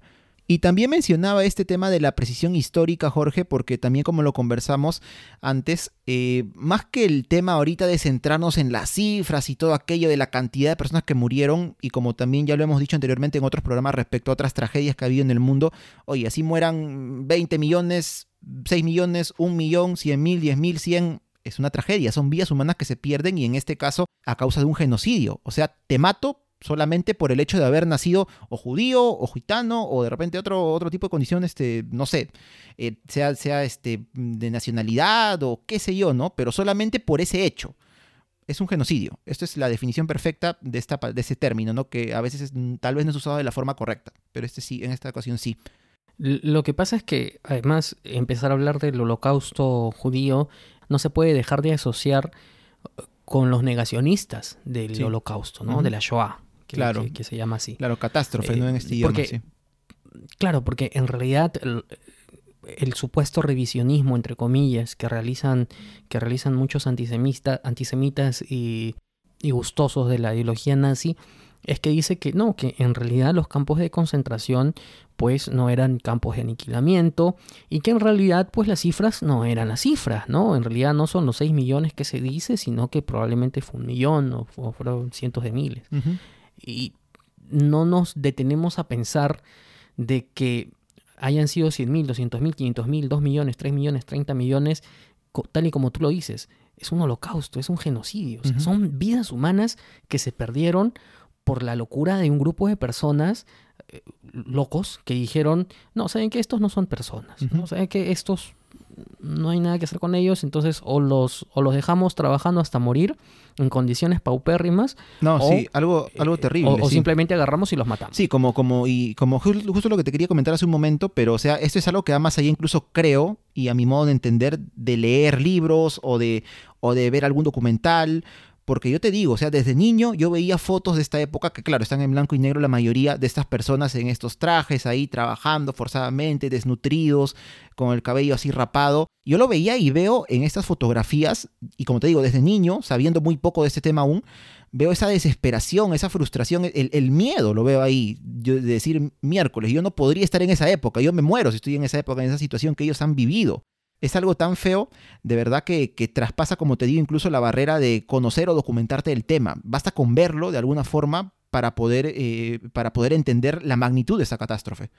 Y también mencionaba este tema de la precisión histórica, Jorge, porque también como lo conversamos antes, eh, más que el tema ahorita de centrarnos en las cifras y todo aquello de la cantidad de personas que murieron, y como también ya lo hemos dicho anteriormente en otros programas respecto a otras tragedias que ha habido en el mundo, oye, así mueran 20 millones, 6 millones, 1 millón, 100 mil, 10 mil, 100, es una tragedia, son vidas humanas que se pierden y en este caso a causa de un genocidio. O sea, te mato solamente por el hecho de haber nacido o judío o gitano o de repente otro, otro tipo de condición, este, no sé, eh, sea, sea este, de nacionalidad o qué sé yo, ¿no? Pero solamente por ese hecho. Es un genocidio. Esto es la definición perfecta de, esta, de ese término, ¿no? Que a veces tal vez no es usado de la forma correcta, pero este sí, en esta ocasión sí. Lo que pasa es que, además, empezar a hablar del holocausto judío no se puede dejar de asociar con los negacionistas del Sí. holocausto, ¿no? De la Shoah, que, Claro. que- que se llama así. Claro, catástrofe, Eh, ¿no? En este idioma, porque- sí. Claro, porque en realidad el, el supuesto revisionismo, entre comillas, que realizan, que realizan muchos antisemita- antisemitas y, y gustosos de la ideología nazi, es que dice que no, que en realidad los campos de concentración pues no eran campos de aniquilamiento y que en realidad pues las cifras no eran las cifras, ¿no? En realidad no son los 6 millones que se dice, sino que probablemente fue un millón o, fu- fueron cientos de miles Ujú. Y no nos detenemos a pensar de que hayan sido 100.000, 200.000, 500.000, 2 millones, 3 millones, 30 millones, tal y como tú lo dices. Es un holocausto, es un genocidio. o sea, Ujú. Son vidas humanas que se perdieron por la locura de un grupo de personas eh, locos que dijeron, no, saben que estos no son personas, ¿no? Saben que estos no hay nada que hacer con ellos, entonces o los, o los dejamos trabajando hasta morir en condiciones paupérrimas No, o, sí, algo, algo eh, terrible. O, simplemente agarramos y los matamos. Sí, como, como, y como ju- justo lo que te quería comentar hace un momento, pero o sea, esto es algo que va más allá, incluso creo, y a mi modo de entender, de leer libros o de, o de ver algún documental. Porque yo te digo, o sea, desde niño yo veía fotos de esta época, que claro, están en blanco y negro la mayoría de estas personas en estos trajes ahí trabajando forzadamente, desnutridos, con el cabello así rapado. Yo lo veía y veo en estas fotografías, y como te digo, desde niño, sabiendo muy poco de este tema aún, veo esa desesperación, esa frustración, el, miedo lo veo ahí, yo, de decir miércoles, yo no podría estar en esa época, yo me muero si estoy en esa época, en esa situación que ellos han vivido. Es algo tan feo, de verdad que, traspasa, como te digo, incluso la barrera de conocer o documentarte del tema. Basta con verlo de alguna forma para poder, eh, para poder entender la magnitud de esa catástrofe.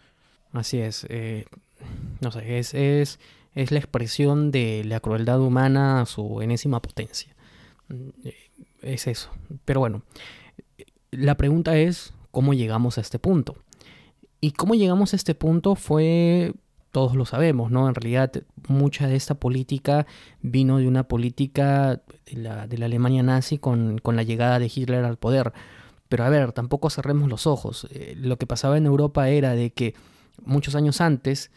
Así es. eh, no sé, es, es, es la expresión de la crueldad humana a su enésima potencia. Mm, Es eso. Pero bueno, la pregunta es, ¿cómo llegamos a este punto? Y cómo llegamos a este punto fue, todos lo sabemos, ¿no? En realidad, mucha de esta política vino de una política de la, de la Alemania nazi con, con la llegada de Hitler al poder. Pero a ver, tampoco cerremos los ojos. Eh, lo que pasaba en Europa era de que muchos años antes,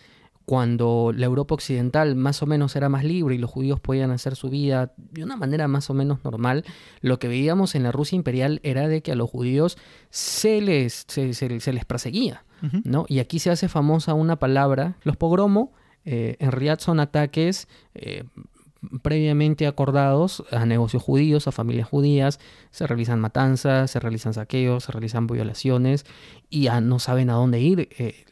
cuando la Europa occidental más o menos era más libre y los judíos podían hacer su vida de una manera más o menos normal, lo que veíamos en la Rusia imperial era de que a los judíos se les, se, se- se les perseguía. ¿no? Y aquí se hace famosa una palabra, los pogromo, eh, en realidad son ataques eh, previamente acordados a negocios judíos, a familias judías, se realizan matanzas, se realizan saqueos, se realizan violaciones y ya no saben a dónde ir eh,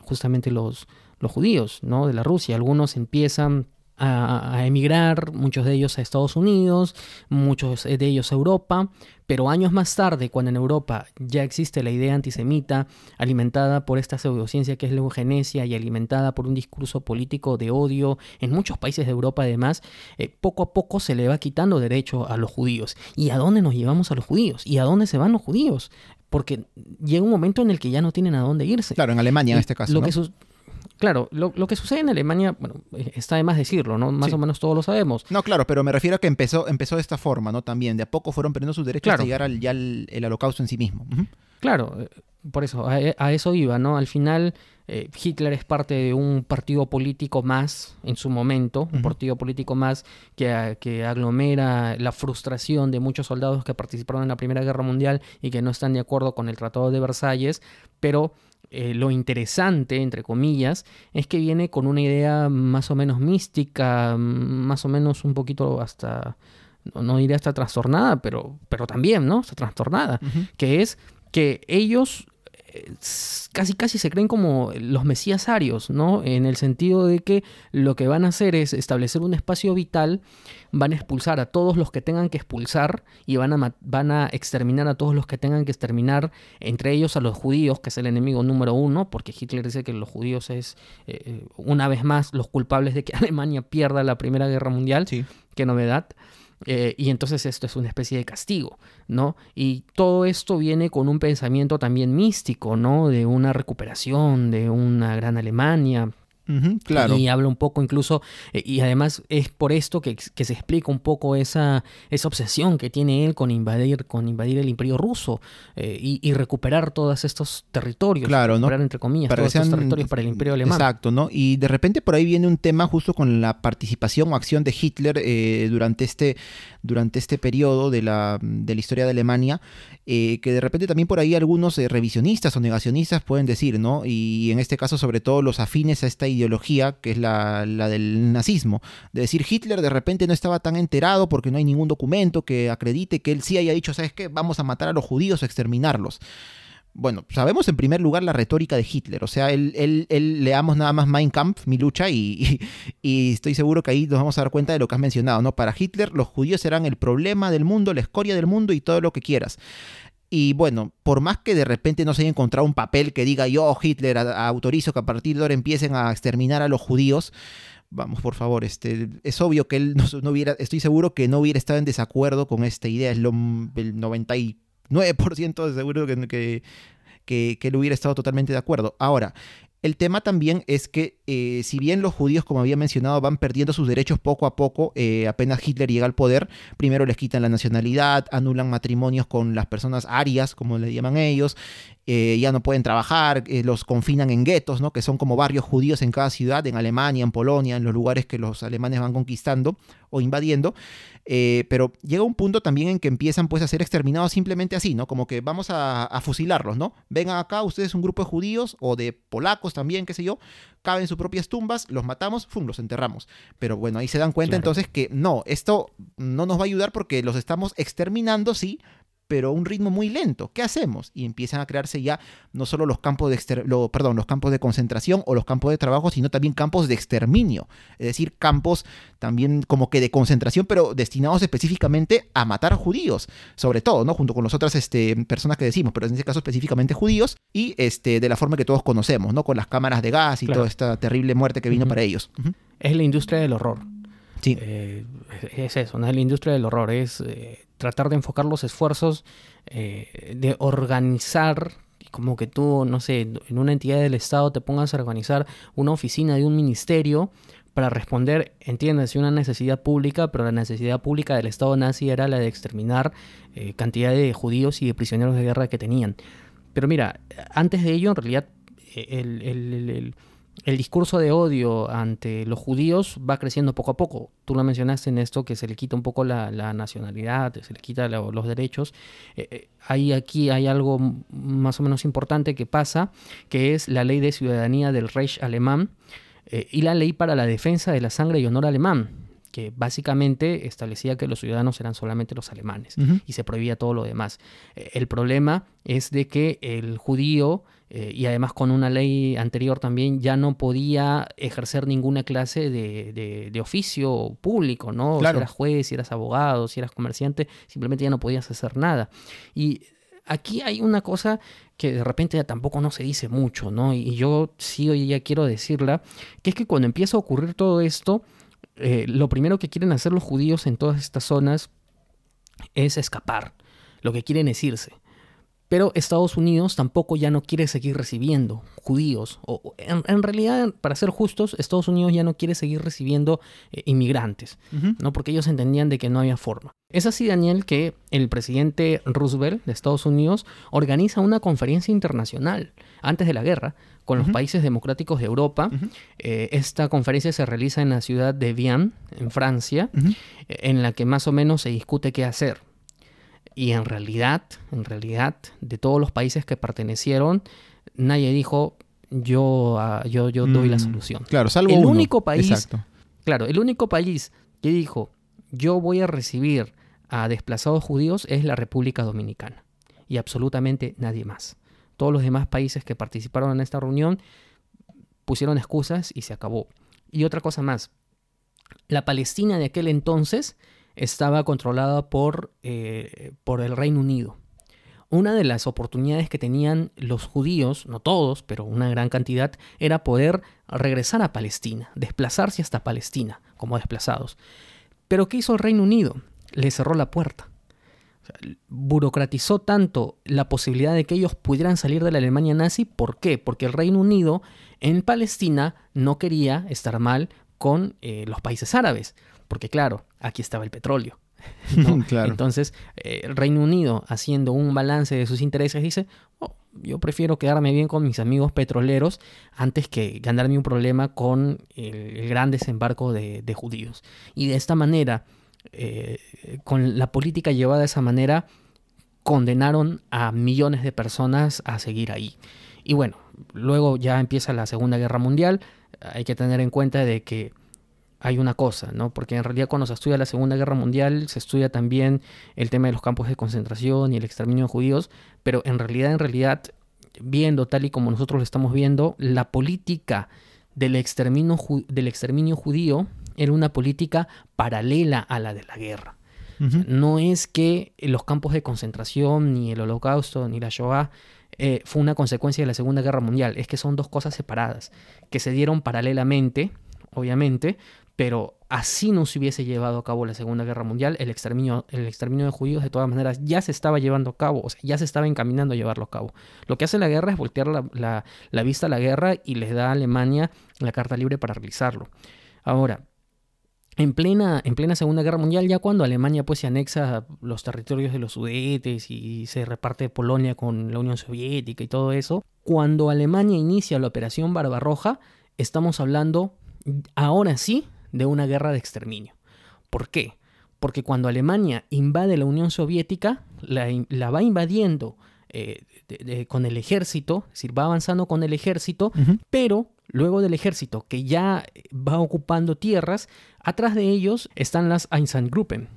justamente los, los judíos ¿no? de la Rusia. Algunos empiezan a, a emigrar, muchos de ellos a Estados Unidos, muchos de ellos a Europa, pero años más tarde, cuando en Europa ya existe la idea antisemita, alimentada por esta pseudociencia que es la eugenesia y alimentada por un discurso político de odio en muchos países de Europa además, eh, poco a poco se le va quitando derecho a los judíos. ¿Y a dónde nos llevamos a los judíos? ¿Y a dónde se van los judíos? Porque llega un momento en el que ya no tienen a dónde irse. Claro, en Alemania en este caso. Lo ¿no? que Claro, lo, lo que sucede en Alemania, bueno, eh, está de más decirlo, ¿no? Más Sí. o menos todos lo sabemos. No, claro, pero me refiero a que empezó, empezó de esta forma, ¿no? También, de a poco fueron perdiendo sus derechos Claro. hasta llegar al, ya al el holocausto en sí mismo. Claro, eh, por eso, a, a eso iba, ¿no? Al final, eh, Hitler es parte de un partido político más en su momento, un partido político más que, a- que aglomera la frustración de muchos soldados que participaron en la Primera Guerra Mundial y que no están de acuerdo con el Tratado de Versalles, pero Eh, lo interesante, entre comillas, es que viene con una idea más o menos mística, más o menos un poquito hasta, no, no diré hasta trastornada, pero, pero también, ¿no? Está trastornada, que es que ellos casi casi se creen como los mesías arios, ¿no? En el sentido de que lo que van a hacer es establecer un espacio vital, van a expulsar a todos los que tengan que expulsar y van a, van a exterminar a todos los que tengan que exterminar, entre ellos a los judíos, que es el enemigo número uno, porque Hitler dice que los judíos es, eh, eh, una vez más, los culpables de que Alemania pierda la Primera Guerra Mundial. Sí. Qué novedad. Eh, y entonces esto es una especie de castigo, ¿no? Y todo esto viene con un pensamiento también místico, ¿no? De una recuperación, de una gran Alemania, claro. Y habla un poco incluso, eh, y además es por esto que, se explica un poco esa, esa obsesión que tiene él con invadir, con invadir el imperio ruso eh, y, recuperar todos estos territorios. Claro, recuperar, entre comillas, todos estos territorios para el imperio alemán. Exacto, ¿no? Y de repente por ahí viene un tema justo con la participación o acción de Hitler eh, durante este durante este periodo de la, de la historia de Alemania, que de repente también por ahí algunos revisionistas o negacionistas pueden decir, ¿no? Y en este caso sobre todo los afines a esta idea ideología, que es la, del nazismo. De decir, Hitler de repente no estaba tan enterado porque no hay ningún documento que acredite que él sí haya dicho, ¿sabes qué? Vamos a matar a los judíos o exterminarlos. Bueno, sabemos en primer lugar la retórica de Hitler, o sea, él, leamos nada más Mein Kampf, mi lucha, y, y, estoy seguro que ahí nos vamos a dar cuenta de lo que has mencionado, ¿no? Para Hitler los judíos serán el problema del mundo, la escoria del mundo y todo lo que quieras. Y bueno, por más que de repente no se haya encontrado un papel que diga yo, Hitler, autorizo que a partir de ahora empiecen a exterminar a los judíos, vamos, por favor, este, es obvio que él no, hubiera, estoy seguro que no hubiera estado en desacuerdo con esta idea, es lo, el 99% de seguro que, que, que, que él hubiera estado totalmente de acuerdo. Ahora, el tema también es que eh, si bien los judíos, como había mencionado, van perdiendo sus derechos poco a poco, eh, apenas Hitler llega al poder, primero les quitan la nacionalidad, anulan matrimonios con las personas arias, como le llaman ellos, eh, ya no pueden trabajar, los confinan en guetos, ¿no? que son como barrios judíos en cada ciudad, en Alemania, en Polonia, en los lugares que los alemanes van conquistando o invadiendo. Eh, pero llega un punto también en que empiezan pues a ser exterminados simplemente así, ¿no? Como que vamos a, fusilarlos, ¿no? Vengan acá, ustedes un grupo de judíos o de polacos también, qué sé yo, caben sus propias tumbas, los matamos, ¡fum! los enterramos. Pero bueno, ahí se dan cuenta entonces que no, esto no nos va a ayudar porque los estamos exterminando, sí, pero a un ritmo muy lento. ¿Qué hacemos? Y empiezan a crearse ya no solo los campos de perdón, los campos de concentración o los campos de trabajo, sino también campos de exterminio, es decir, campos también como que de concentración, pero destinados específicamente a matar judíos, sobre todo, ¿no? Junto con las otras este, personas que decimos, pero en este caso específicamente judíos y este de la forma que todos conocemos, ¿no? Con las cámaras de gas y toda esta terrible muerte que vino para ellos. Es la industria del horror. Sí. Eh, es eso, ¿no? Es la industria del horror, es eh, tratar de enfocar los esfuerzos, eh, de organizar, como que tú, no sé, en una entidad del Estado te pongas a organizar una oficina de un ministerio para responder, entiendes, una necesidad pública, pero la necesidad pública del Estado nazi era la de exterminar eh, cantidad de judíos y de prisioneros de guerra que tenían. Pero mira, antes de ello, en realidad, el el discurso de odio ante los judíos va creciendo poco a poco. Tú lo mencionaste en esto, que se le quita un poco la, nacionalidad, se le quita los derechos. Eh, eh aquí hay algo más o menos importante que pasa, que es la ley de ciudadanía del Reich alemán eh, y la ley para la defensa de la sangre y honor alemán que básicamente establecía que los ciudadanos eran solamente los alemanes y se prohibía todo lo demás. El problema es de que el judío eh, y además con una ley anterior también ya no podía ejercer ninguna clase de, oficio público, ¿no? Si eras juez, si eras abogado, si eras comerciante, simplemente ya no podías hacer nada. Y aquí hay una cosa que de repente tampoco no se dice mucho, ¿no? Y yo sí hoy ya quiero decirla, que es que cuando empieza a ocurrir todo esto, eh, lo primero que quieren hacer los judíos en todas estas zonas es escapar. Lo que quieren es irse. Pero Estados Unidos tampoco ya no quiere seguir recibiendo judíos. O, en, realidad, para ser justos, Estados Unidos ya no quiere seguir recibiendo eh, inmigrantes, ¿no? Porque ellos entendían de que no había forma. Es así, Daniel, que el presidente Roosevelt de Estados Unidos organiza una conferencia internacional antes de la guerra con los países democráticos de Europa. Eh, esta conferencia se realiza en la ciudad de Vienne, en Francia, en la que más o menos se discute qué hacer. Y en realidad, en realidad, de todos los países que pertenecieron, nadie dijo yo, ah, yo, yo doy la Mm, solución. Claro, salvo El uno. único país- Exacto. Claro, el único país que dijo yo voy a recibir a desplazados judíos es la República Dominicana y absolutamente nadie más. Todos los demás países que participaron en esta reunión pusieron excusas y se acabó. Y otra cosa más, la Palestina de aquel entonces estaba controlada por, eh, por el Reino Unido. Una de las oportunidades que tenían los judíos, no todos, pero una gran cantidad, era poder regresar a Palestina, desplazarse hasta Palestina como desplazados. Pero ¿qué hizo el Reino Unido? Le cerró la puerta. Burocratizó tanto la posibilidad de que ellos pudieran salir de la Alemania nazi. ¿Por qué? Porque el Reino Unido en Palestina no quería estar mal con eh, los países árabes. Porque claro, aquí estaba el petróleo. ¿no? Claro. Entonces, eh, el Reino Unido, haciendo un balance de sus intereses, dice, "Oh, yo prefiero quedarme bien con mis amigos petroleros antes que ganarme un problema con el, el gran desembarco de, de judíos. Y de esta manera, eh, con la política llevada de esa manera, condenaron a millones de personas a seguir ahí. Y bueno, luego ya empieza la Segunda Guerra Mundial. Hay que tener en cuenta de que hay una cosa, ¿no? Porque en realidad cuando se estudia la Segunda Guerra Mundial se estudia también el tema de los campos de concentración y el exterminio de judíos, pero en realidad, en realidad, viendo tal y como nosotros lo estamos viendo, la política del exterminio, ju- del exterminio judío era una política paralela a la de la guerra. No es que los campos de concentración, ni el holocausto, ni la Shoah eh, fue una consecuencia de la Segunda Guerra Mundial. Es que son dos cosas separadas, que se dieron paralelamente, obviamente, pero así no se hubiese llevado a cabo la Segunda Guerra Mundial, el exterminio, el exterminio de judíos de todas maneras ya se estaba llevando a cabo, o sea, ya se estaba encaminando a llevarlo a cabo. Lo que hace la guerra es voltear la, la- vista a la guerra y les da a Alemania la carta libre para realizarlo. Ahora, en plena, en plena Segunda Guerra Mundial, ya cuando Alemania pues, se anexa los territorios de los Sudetes y se reparte Polonia con la Unión Soviética y todo eso, cuando Alemania inicia la Operación Barbarroja, estamos hablando ahora sí de una guerra de exterminio. ¿Por qué? Porque cuando Alemania invade la Unión Soviética, la, la va invadiendo eh, de- de- con el ejército, es decir, va avanzando con el ejército, pero luego del ejército que ya va ocupando tierras, atrás de ellos están las Einsatzgruppen.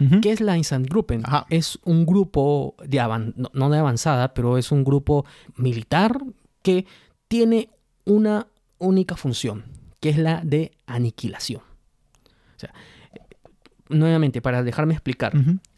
Ujú. ¿Qué es la Einsatzgruppen? Ajá. Es un grupo de avan- no, no de avanzada, pero es un grupo militar que tiene una única función, que es la de aniquilación. O sea, nuevamente, para dejarme explicar,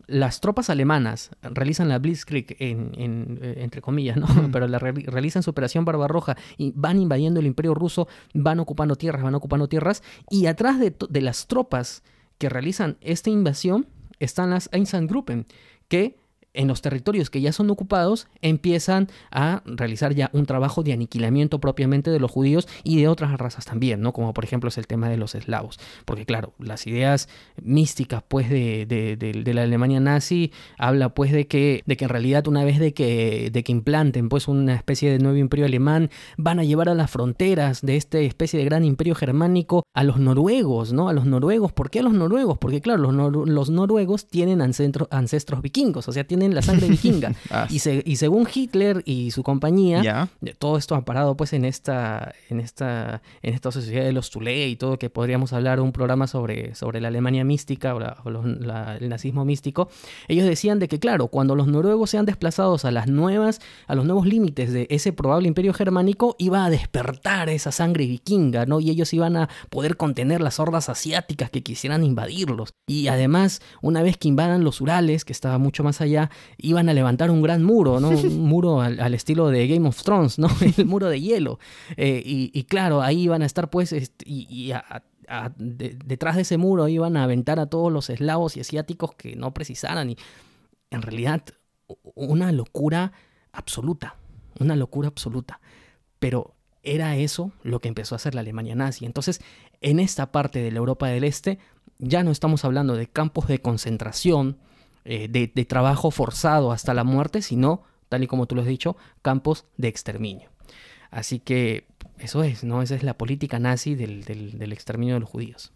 las tropas alemanas realizan la Blitzkrieg, en, en, eh, entre comillas, ¿no? Pero la re- realizan su operación Barbarroja y van invadiendo el imperio ruso, van ocupando tierras, van ocupando tierras, y atrás de, de las tropas que realizan esta invasión están las Einsatzgruppen, que en los territorios que ya son ocupados empiezan a realizar ya un trabajo de aniquilamiento propiamente de los judíos y de otras razas también, ¿no? Como por ejemplo es el tema de los eslavos. Porque claro, las ideas místicas pues de, de- de- de la Alemania nazi habla pues de que, de que en realidad una vez de que, de que implanten pues una especie de nuevo imperio alemán van a llevar a las fronteras de esta especie de gran imperio germánico a los noruegos, ¿no? A los noruegos. ¿Por qué a los noruegos? Porque claro, los, nor- los noruegos tienen ancestro- ancestros vikingos, o sea, tienen la sangre vikinga. Ah, y, se- y según Hitler y su compañía, de todo esto amparado pues en esta en esta en esta sociedad de los Thule y todo que podríamos hablar un programa sobre, sobre la Alemania mística o, la- o los- la- el nazismo místico ellos decían de que claro cuando los noruegos sean desplazados a las nuevas a los nuevos límites de ese probable imperio germánico iba a despertar esa sangre vikinga no y ellos iban a poder contener las hordas asiáticas que quisieran invadirlos. Y además una vez que invadan los Urales que estaba mucho más allá iban a levantar un gran muro, ¿no? Un muro al, al estilo de Game of Thrones, ¿no? El muro de hielo. Eh, y, y claro, ahí iban a estar pues, este, y, y a- a- de- detrás de ese muro iban a aventar a todos los eslavos y asiáticos que no precisaran. Y en realidad, una locura absoluta, una locura absoluta. Pero era eso lo que empezó a hacer la Alemania nazi. Entonces, en esta parte de la Europa del Este, ya no estamos hablando de campos de concentración, eh, de, trabajo forzado hasta la muerte, sino, tal y como tú lo has dicho, campos de exterminio. Así que eso es, ¿no? Esa es la política nazi del, del- del exterminio de los judíos.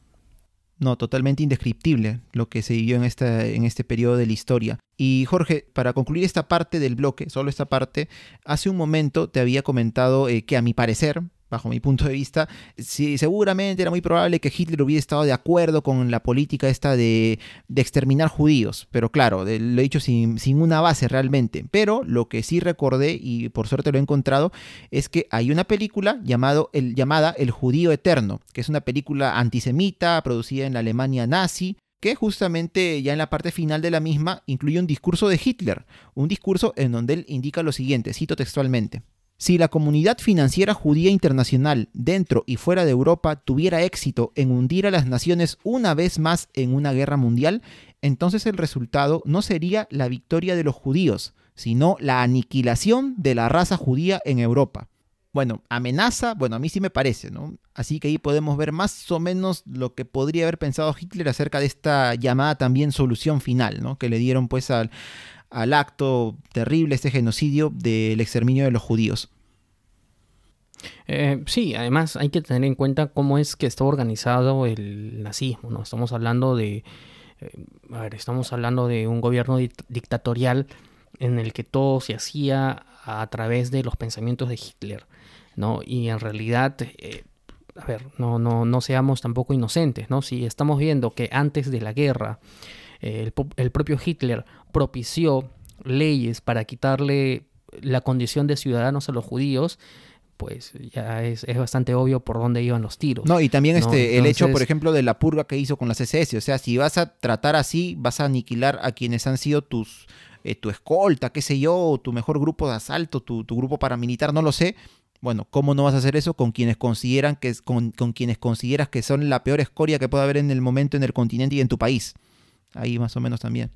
No, totalmente indescriptible lo que se vivió en, esta, en este periodo de la historia. Y Jorge, para concluir esta parte del bloque, solo esta parte, hace un momento te había comentado eh, que a mi parecer, bajo mi punto de vista, sí, seguramente era muy probable que Hitler hubiera estado de acuerdo con la política esta de, exterminar judíos. Pero claro, lo he dicho sin, una base realmente. Pero lo que sí recordé, y por suerte lo he encontrado, es que hay una película llamado, el, llamada El Judío Eterno, que es una película antisemita producida en la Alemania nazi que justamente ya en la parte final de la misma incluye un discurso de Hitler, un discurso en donde él indica lo siguiente, cito textualmente. Si la comunidad financiera judía internacional dentro y fuera de Europa tuviera éxito en hundir a las naciones una vez más en una guerra mundial, entonces el resultado no sería la victoria de los judíos, sino la aniquilación de la raza judía en Europa. Bueno, amenaza, bueno, a mí sí me parece, ¿no? Así que ahí podemos ver más o menos lo que podría haber pensado Hitler acerca de esta llamada también solución final, ¿no? Que le dieron pues al, al acto terrible, este genocidio del exterminio de los judíos. Eh, sí, además hay que tener en cuenta cómo es que está organizado el nazismo, ¿no? Estamos hablando de, eh, estamos hablando de un gobierno dictatorial en el que todo se hacía a través de los pensamientos de Hitler, ¿no? Y en realidad, eh, a ver, no, no, no seamos tampoco inocentes, ¿no? Si estamos viendo que antes de la guerra, el, el propio Hitler propició leyes para quitarle la condición de ciudadanos a los judíos, pues ya es, bastante obvio por dónde iban los tiros. No, y también este, el hecho, por ejemplo, de la purga que hizo con las SS. O sea, si vas a tratar así, vas a aniquilar a quienes han sido tus, eh, tu escolta, qué sé yo, tu mejor grupo de asalto, tu, grupo paramilitar, no lo sé. Bueno, ¿cómo no vas a hacer eso con quienes consideran que con, con quienes consideras que son la peor escoria que puede haber en el momento en el continente y en tu país? Ahí más o menos también.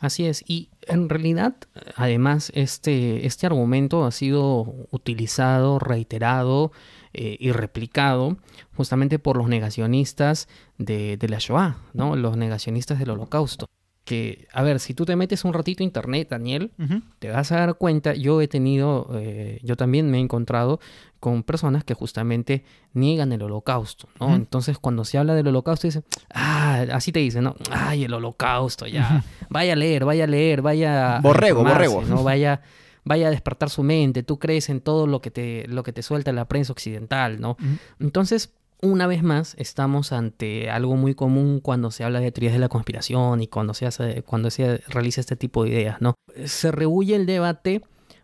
Así es, y en realidad, además, este, este argumento ha sido utilizado, reiterado eh, y replicado justamente por los negacionistas de, de la Shoah, ¿no? los negacionistas del holocausto que, a ver, si tú te metes un ratito a internet, Daniel, te vas a dar cuenta, yo he tenido, eh, yo también me he encontrado con personas que justamente niegan el holocausto, ¿no? Entonces, cuando se habla del holocausto, dicen, ah, así te dicen, ¿no? Ay, el holocausto, ya, vaya a leer, vaya a leer, vaya borrego, borrego, ¿no? Vaya, vaya a despertar su mente, tú crees en todo lo que te, lo que te suelta la prensa occidental, ¿no? Entonces, una vez más estamos ante algo muy común cuando se habla de teorías de la conspiración y cuando se, hace, cuando se realiza este tipo de ideas, ¿no? Se rehuye el debate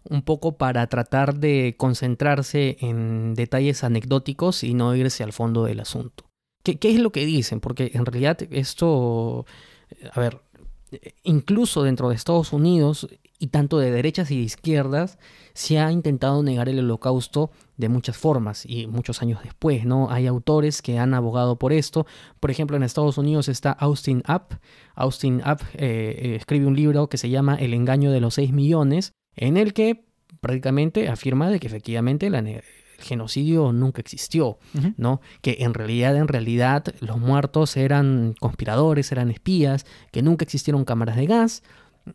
un poco para tratar de concentrarse en detalles anecdóticos y no irse al fondo del asunto. ¿Qué, qué es lo que dicen? Porque en realidad esto, a ver, incluso dentro de Estados Unidos y tanto de derechas y de izquierdas, se ha intentado negar el holocausto de muchas formas y muchos años después, ¿no? Hay autores que han abogado por esto. Por ejemplo, en Estados Unidos está Austin App. Austin App eh, eh, escribe un libro que se llama El engaño de los 6 millones, en el que prácticamente afirma de que efectivamente el genocidio nunca existió, ¿no? Que en realidad, en realidad, los muertos eran conspiradores, eran espías, que nunca existieron cámaras de gas,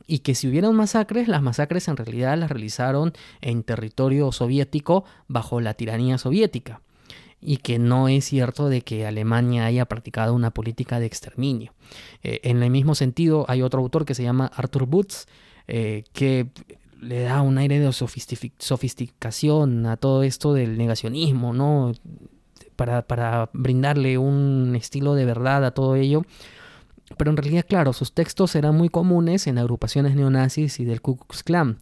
y que si hubieran masacres, las masacres en realidad las realizaron en territorio soviético bajo la tiranía soviética y que no es cierto de que Alemania haya practicado una política de exterminio. Eh, en el mismo sentido, hay otro autor que se llama Arthur Butz, eh, que le da un aire de sofisticación a todo esto del negacionismo, ¿no? Para, para brindarle un estilo de verdad a todo ello pero en realidad, claro, sus textos eran muy comunes en agrupaciones neonazis y del Ku Klux Klan.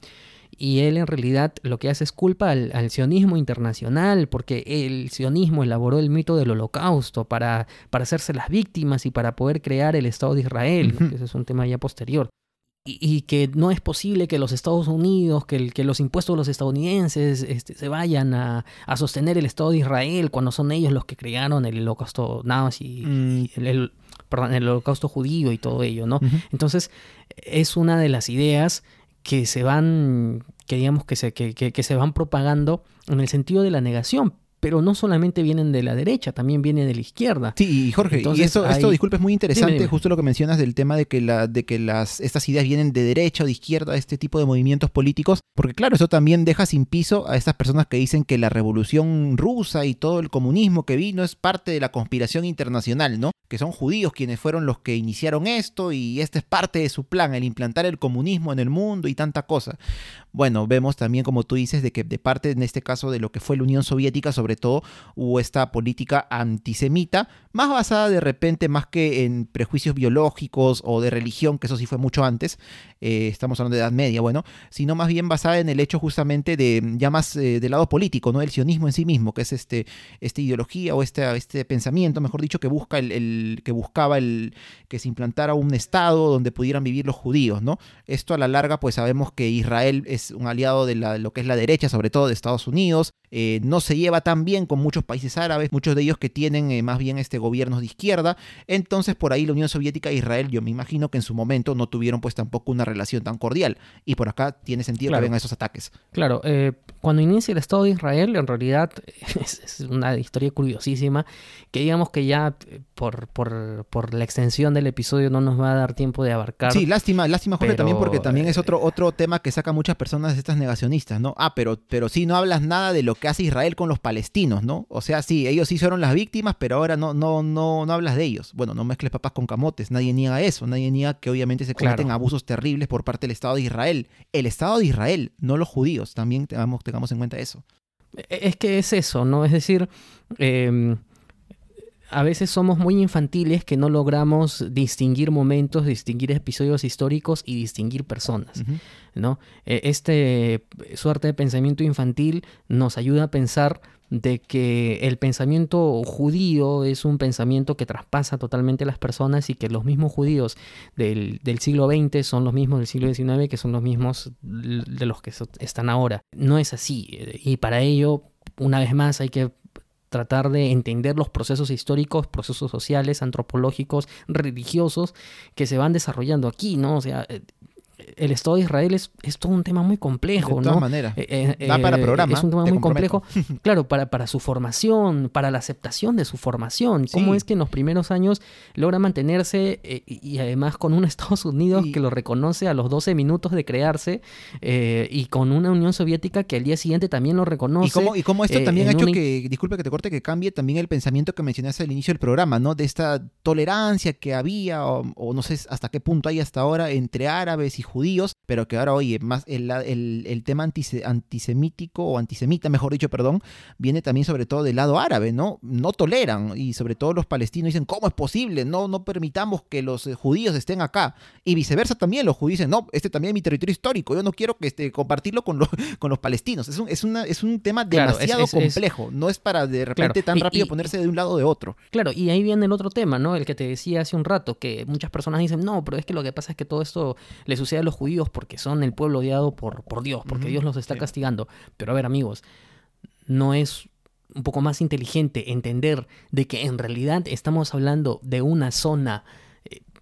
Y él en realidad lo que hace es culpa al, sionismo internacional, porque el sionismo elaboró el mito del holocausto para, para hacerse las víctimas y para poder crear el Estado de Israel. Ese es un tema ya posterior. Y, que no es posible que los Estados Unidos, que, que los impuestos de los estadounidenses este, se vayan a, sostener el Estado de Israel cuando son ellos los que crearon el holocausto nazi, mm. el, perdón, el holocausto judío y todo ello, ¿no? Entonces, es una de las ideas que se van, que digamos que se, que, que, se van propagando en el sentido de la negación, pero no solamente vienen de la derecha, también vienen de la izquierda. Sí, Jorge, y esto, esto, disculpe, es muy interesante, justo lo que mencionas del tema de que, la, de que las, estas ideas vienen de derecha o de izquierda, este tipo de movimientos políticos, porque claro, eso también deja sin piso a estas personas que dicen que la revolución rusa y todo el comunismo que vino es parte de la conspiración internacional, ¿no? Que son judíos quienes fueron los que iniciaron esto y este es parte de su plan, el implantar el comunismo en el mundo y tanta cosa. Bueno, vemos también, como tú dices, de que de parte, en este caso, de lo que fue la Unión Soviética, sobre todo, hubo esta política antisemita, más basada de repente más que en prejuicios biológicos o de religión, que eso sí fue mucho antes, eh, estamos hablando de Edad Media, bueno, sino más bien basada en el hecho justamente de ya más eh, del lado político, ¿no? El sionismo en sí mismo, que es este, esta ideología o este, este pensamiento, mejor dicho, que busca el, que buscaba el que se implantara un estado donde pudieran vivir los judíos, ¿no? Esto a la larga, pues sabemos que Israel es un aliado de lo que es la derecha, sobre todo de Estados Unidos, eh, no se lleva tan bien con muchos países árabes, muchos de ellos que tienen eh, más bien este gobiernos de izquierda. Entonces, por ahí la Unión Soviética e Israel, yo me imagino que en su momento no tuvieron pues tampoco una relación tan cordial. Y por acá tiene sentido que vengan esos ataques. Claro, eh, cuando inicia el Estado de Israel, en realidad es, una historia curiosísima, que digamos que ya por, por, la extensión del episodio no nos va a dar tiempo de abarcar. Sí, lástima, lástima Jorge también porque también es otro, otro tema que saca muchas personas de estas negacionistas, ¿no? Ah, pero, pero sí no hablas nada de lo que hace Israel con los palestinos, ¿no? O sea, sí, ellos sí fueron las víctimas, pero ahora no, no, no, no hablas de ellos. Bueno, no mezcles papas con camotes, nadie niega eso, nadie niega que obviamente se cometen abusos terribles por parte del Estado de Israel. El Estado de Israel, no los judíos, también tengamos, tengamos en cuenta eso. E, es que es eso, ¿no? Es decir, em, a veces somos muy infantiles que no logramos distinguir momentos, distinguir episodios históricos y distinguir personas. ¿no? E, este suerte de pensamiento infantil nos ayuda a pensar de que el pensamiento judío es un pensamiento que traspasa totalmente a las personas y que los mismos judíos del, del, siglo XX son los mismos del siglo XIX que son los mismos de los que están ahora. No es así y para ello, una vez más, hay que tratar de entender los procesos históricos, procesos sociales, antropológicos, religiosos que se van desarrollando aquí, ¿no? O sea, eh, el Estado de Israel es, todo un tema muy complejo, de todas maneras. Eh, eh, para programa. Es un tema muy complejo, claro, para, para su formación, para la aceptación de su formación. ¿Cómo es que en los primeros años logra mantenerse eh, y, además con un Estados Unidos que lo reconoce a los 12 minutos de crearse y con una Unión Soviética que al día siguiente también lo reconoce? Y cómo, esto también ha hecho que, disculpe que te corte, que cambie también el pensamiento que mencionaste al inicio del programa, ¿no? De esta tolerancia que había, o, o no sé hasta qué punto hay hasta ahora, entre árabes y judíos pero que ahora, oye, más el, el, tema antisemítico o antisemita, mejor dicho, perdón, viene también sobre todo del lado árabe, ¿no? No toleran y sobre todo los palestinos dicen, ¿cómo es posible? No, no permitamos que los eh, judíos estén acá. Y viceversa también, los judíos dicen, no, este también es mi territorio histórico, yo no quiero que este, compartirlo con, los, con los palestinos. Es un, es, una, es un tema demasiado complejo, no es para de repente tan rápido ponerse de un lado o de otro. Claro, y ahí viene el otro tema, ¿no? El que te decía hace un rato, que muchas personas dicen, no, pero es que lo que pasa es que todo esto le sucede los judíos porque son el pueblo odiado por, por Dios, porque Dios los está castigando. Pero a ver, amigos, no es un poco más inteligente entender de que en realidad estamos hablando de una zona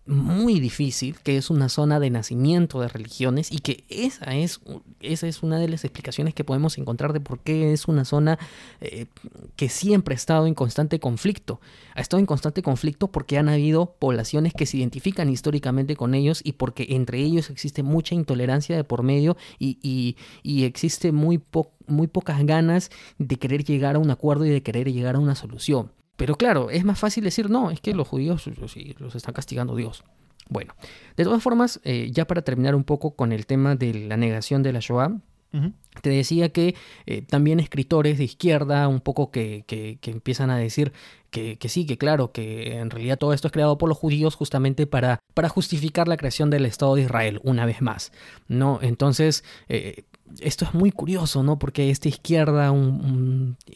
muy difícil, que es una zona de nacimiento de religiones y que esa es, esa es una de las explicaciones que podemos encontrar de por qué es una zona eh, que siempre ha estado en constante conflicto. Ha estado en constante conflicto porque han habido poblaciones que se identifican históricamente con ellos y porque entre ellos existe mucha intolerancia de por medio y, y, y existe muy, muy pocas ganas de querer llegar a un acuerdo y de querer llegar a una solución. Pero claro, es más fácil decir, no, es que los judíos los está castigando Dios. Bueno, de todas formas, eh, ya para terminar un poco con el tema de la negación de la Shoah, te decía que eh, también escritores de izquierda, un poco que, que, empiezan a decir que, que, sí, que claro, que en realidad todo esto es creado por los judíos justamente para, para justificar la creación del Estado de Israel, una vez más. ¿no? Entonces, eh, esto es muy curioso, ¿no? Porque esta izquierda,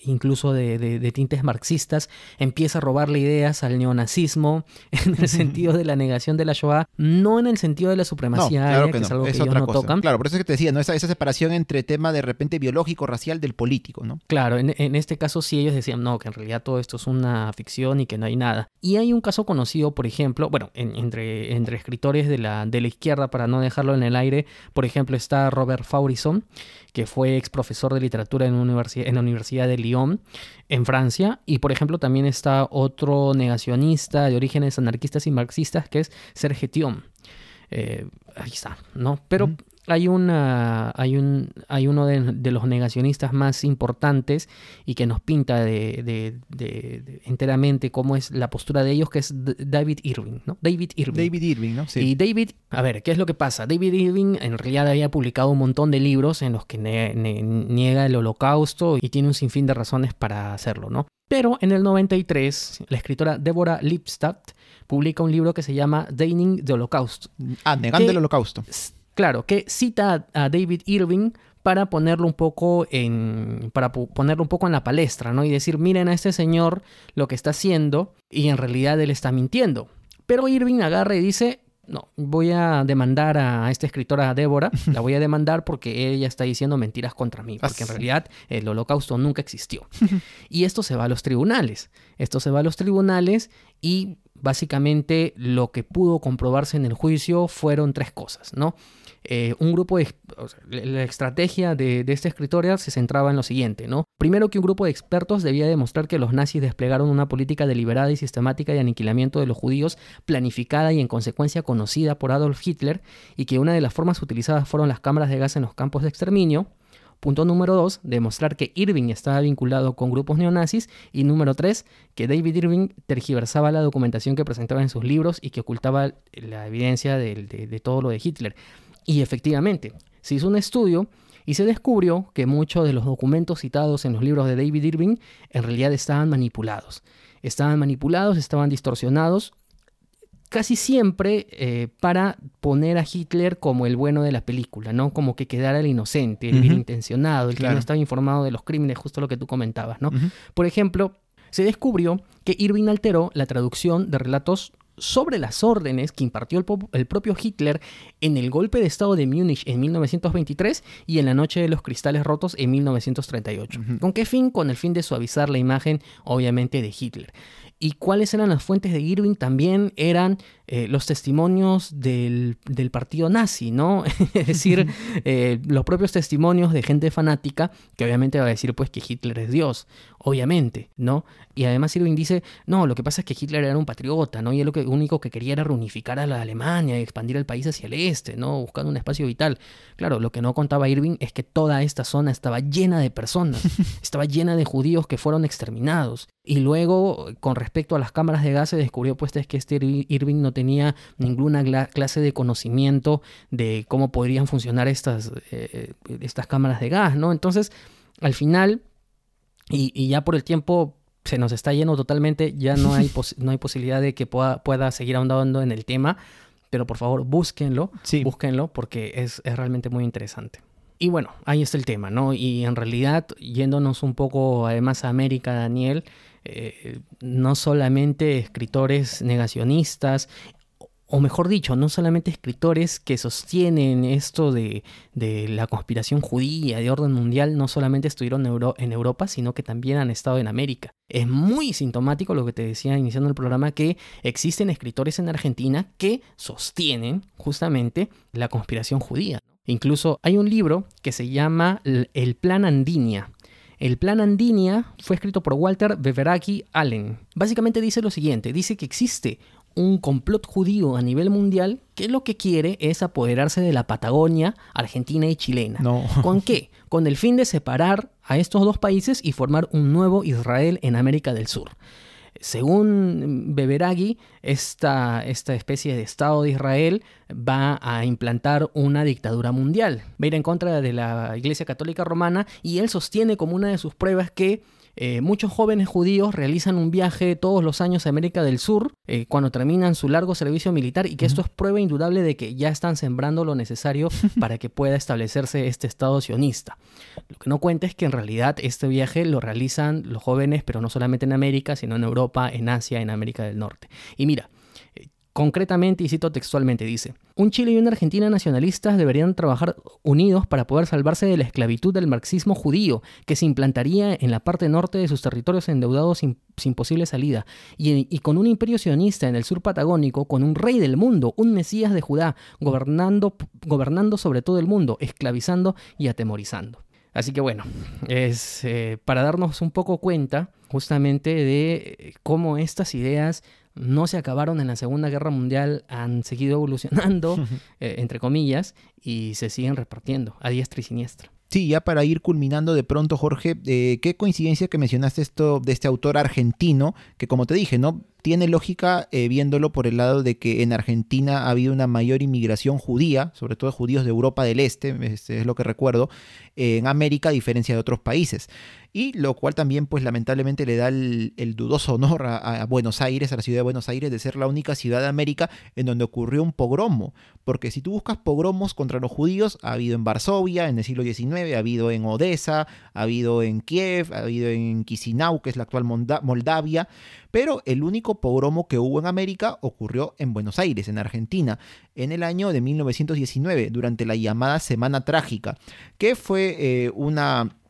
incluso de, tintes marxistas, empieza a robarle ideas al neonazismo en el sentido de la negación de la Shoah, no en el sentido de la supremacía que, es algo que ellos no tocan. Claro, por eso es que te decía, ¿no? Esa, esa, separación entre tema de repente biológico, racial del político, ¿no? Claro, en, este caso sí ellos decían, no, que en realidad todo esto es una ficción y que no hay nada. Y hay un caso conocido, por ejemplo, bueno, entre, entre escritores de la, de la izquierda, para no dejarlo en el aire, por ejemplo, está Robert Faurison, Que fue ex profesor de literatura en, en la Universidad de Lyon, en Francia. Y por ejemplo también está otro negacionista de orígenes anarquistas y marxistas, que es Serge Thion. Eh, ahí está, ¿no? Pero hay, una, hay, un, hay uno de, los negacionistas más importantes y que nos pinta de, enteramente cómo es la postura de ellos, que es David Irving, ¿no? David Irving. David Irving, ¿no? Sí. Y David, a ver, ¿qué es lo que pasa? David Irving en realidad había publicado un montón de libros en los que niega el holocausto y tiene un sinfín de razones para hacerlo, ¿no? Pero en el 93, la escritora Deborah Lipstadt publica un libro que se llama Deigning the Holocaust. Ah, negando el holocausto. Claro, que cita a David Irving para ponerlo un poco en para ponerlo un poco en la palestra, ¿no? Y decir, miren a este señor lo que está haciendo y en realidad él está mintiendo. Pero Irving agarra y dice, no, voy a demandar a esta escritora Débora, la voy a demandar porque ella está diciendo mentiras contra mí, porque en realidad el holocausto nunca existió. Y esto se va a los tribunales. Esto se va a los tribunales y básicamente lo que pudo comprobarse en el juicio fueron tres cosas, ¿no? Eh, un grupo de, la estrategia de, esta escritora se centraba en lo siguiente, ¿no? Primero que un grupo de expertos debía demostrar que los nazis desplegaron una política deliberada y sistemática de aniquilamiento de los judíos, planificada y en consecuencia conocida por Adolf Hitler, y que una de las formas utilizadas fueron las cámaras de gas en los campos de exterminio. Punto número dos, demostrar que Irving estaba vinculado con grupos neonazis. Y número tres, que David Irving tergiversaba la documentación que presentaba en sus libros y que ocultaba la evidencia de todo lo de Hitler. Y efectivamente, se hizo un estudio y se descubrió que muchos de los documentos citados en los libros de David Irving en realidad estaban manipulados. Estaban manipulados, estaban distorsionados, casi siempre eh, para poner a Hitler como el bueno de la película, ¿no? Como que quedara el inocente, el bien intencionado, el que no estaba informado de los crímenes, justo lo que tú comentabas, ¿no? Por ejemplo, se descubrió que Irving alteró la traducción de relatos sobre las órdenes que impartió el, propio Hitler en el golpe de Estado de Múnich en 1923 y en la Noche de los Cristales Rotos en 1938. ¿Con qué fin? Con el fin de suavizar la imagen, obviamente, de Hitler. ¿Y cuáles eran las fuentes de Irving? También eran eh, los testimonios del, partido nazi, ¿no? es decir, eh, los propios testimonios de gente fanática que obviamente va a decir pues que Hitler es Dios, obviamente, ¿no? Y además Irving dice, no, lo que pasa es que Hitler era un patriota, ¿no? Y él lo que, único que quería era reunificar a la Alemania y expandir el país hacia el este, ¿no? Buscando un espacio vital. Claro, lo que no contaba Irving es que toda esta zona estaba llena de personas, estaba llena de judíos que fueron exterminados. Y luego, con respecto a las cámaras de gas, se descubrió pues que este Irving no tenía ninguna clase de conocimiento de cómo podrían funcionar estas, eh, estas cámaras de gas, ¿no? Entonces, al final, y, ya por el tiempo se nos está yendo totalmente, ya no hay, no hay posibilidad de que pueda, pueda seguir ahondando en el tema, pero por favor búsquenlo, búsquenlo porque es, es realmente muy interesante. Y bueno, ahí está el tema, ¿no? Y en realidad, yéndonos un poco además a América, Daniel, eh, no solamente escritores negacionistas, o mejor dicho, no solamente escritores que sostienen esto de, la conspiración judía, de orden mundial, no solamente estuvieron en, Europa, sino que también han estado en América. Es muy sintomático lo que te decía iniciando el programa, que existen escritores en Argentina que sostienen justamente la conspiración judía. Incluso hay un libro que se llama El Plan Andinia, el plan Andinia fue escrito por Walter Beveraki Allen. Básicamente dice lo siguiente, dice que existe un complot judío a nivel mundial que lo que quiere es apoderarse de la Patagonia, Argentina y chilena. ¿Con qué? Con el fin de separar a estos dos países y formar un nuevo Israel en América del Sur. Según Beberagui, esta, esta especie de Estado de Israel va a implantar una dictadura mundial. Va a ir en contra de la Iglesia Católica Romana y él sostiene como una de sus pruebas que eh, muchos jóvenes judíos realizan un viaje todos los años a América del Sur eh, cuando terminan su largo servicio militar y que esto es prueba indudable de que ya están sembrando lo necesario para que pueda establecerse este Estado sionista. Lo que no cuenta es que en realidad este viaje lo realizan los jóvenes, pero no solamente en América, sino en Europa, en Asia, en América del Norte. Y mira, Concretamente, y cito textualmente, dice, un Chile y una Argentina nacionalistas deberían trabajar unidos para poder salvarse de la esclavitud del marxismo judío, que se implantaría en la parte norte de sus territorios endeudados sin, posible salida, y, y, con un imperio sionista en el sur patagónico, con un rey del mundo, un Mesías de Judá, gobernando, gobernando sobre todo el mundo, esclavizando y atemorizando. Así que bueno, es eh, para darnos un poco cuenta justamente de eh, cómo estas ideas no se acabaron en la Segunda Guerra Mundial, han seguido evolucionando, eh, entre comillas, y se siguen repartiendo a diestra y siniestra. Sí, ya para ir culminando de pronto, Jorge, qué coincidencia que mencionaste esto de este autor argentino, que como te dije, ¿no? Tiene lógica eh, viéndolo por el lado de que en Argentina ha habido una mayor inmigración judía, sobre todo judíos de Europa del Este, este es lo que recuerdo, en América a diferencia de otros países. Y lo cual también, pues lamentablemente le da el, dudoso honor a, Buenos Aires, a la ciudad de Buenos Aires, de ser la única ciudad de América en donde ocurrió un pogromo. Porque si tú buscas pogromos contra los judíos, ha habido en Varsovia en el siglo XIX, ha habido en Odessa, ha habido en Kiev, ha habido en Chisinau, que es la actual Moldavia, pero el único pogromo que hubo en América ocurrió en Buenos Aires, en Argentina, en el año de 1919, durante la llamada Semana Trágica, que fue eh, una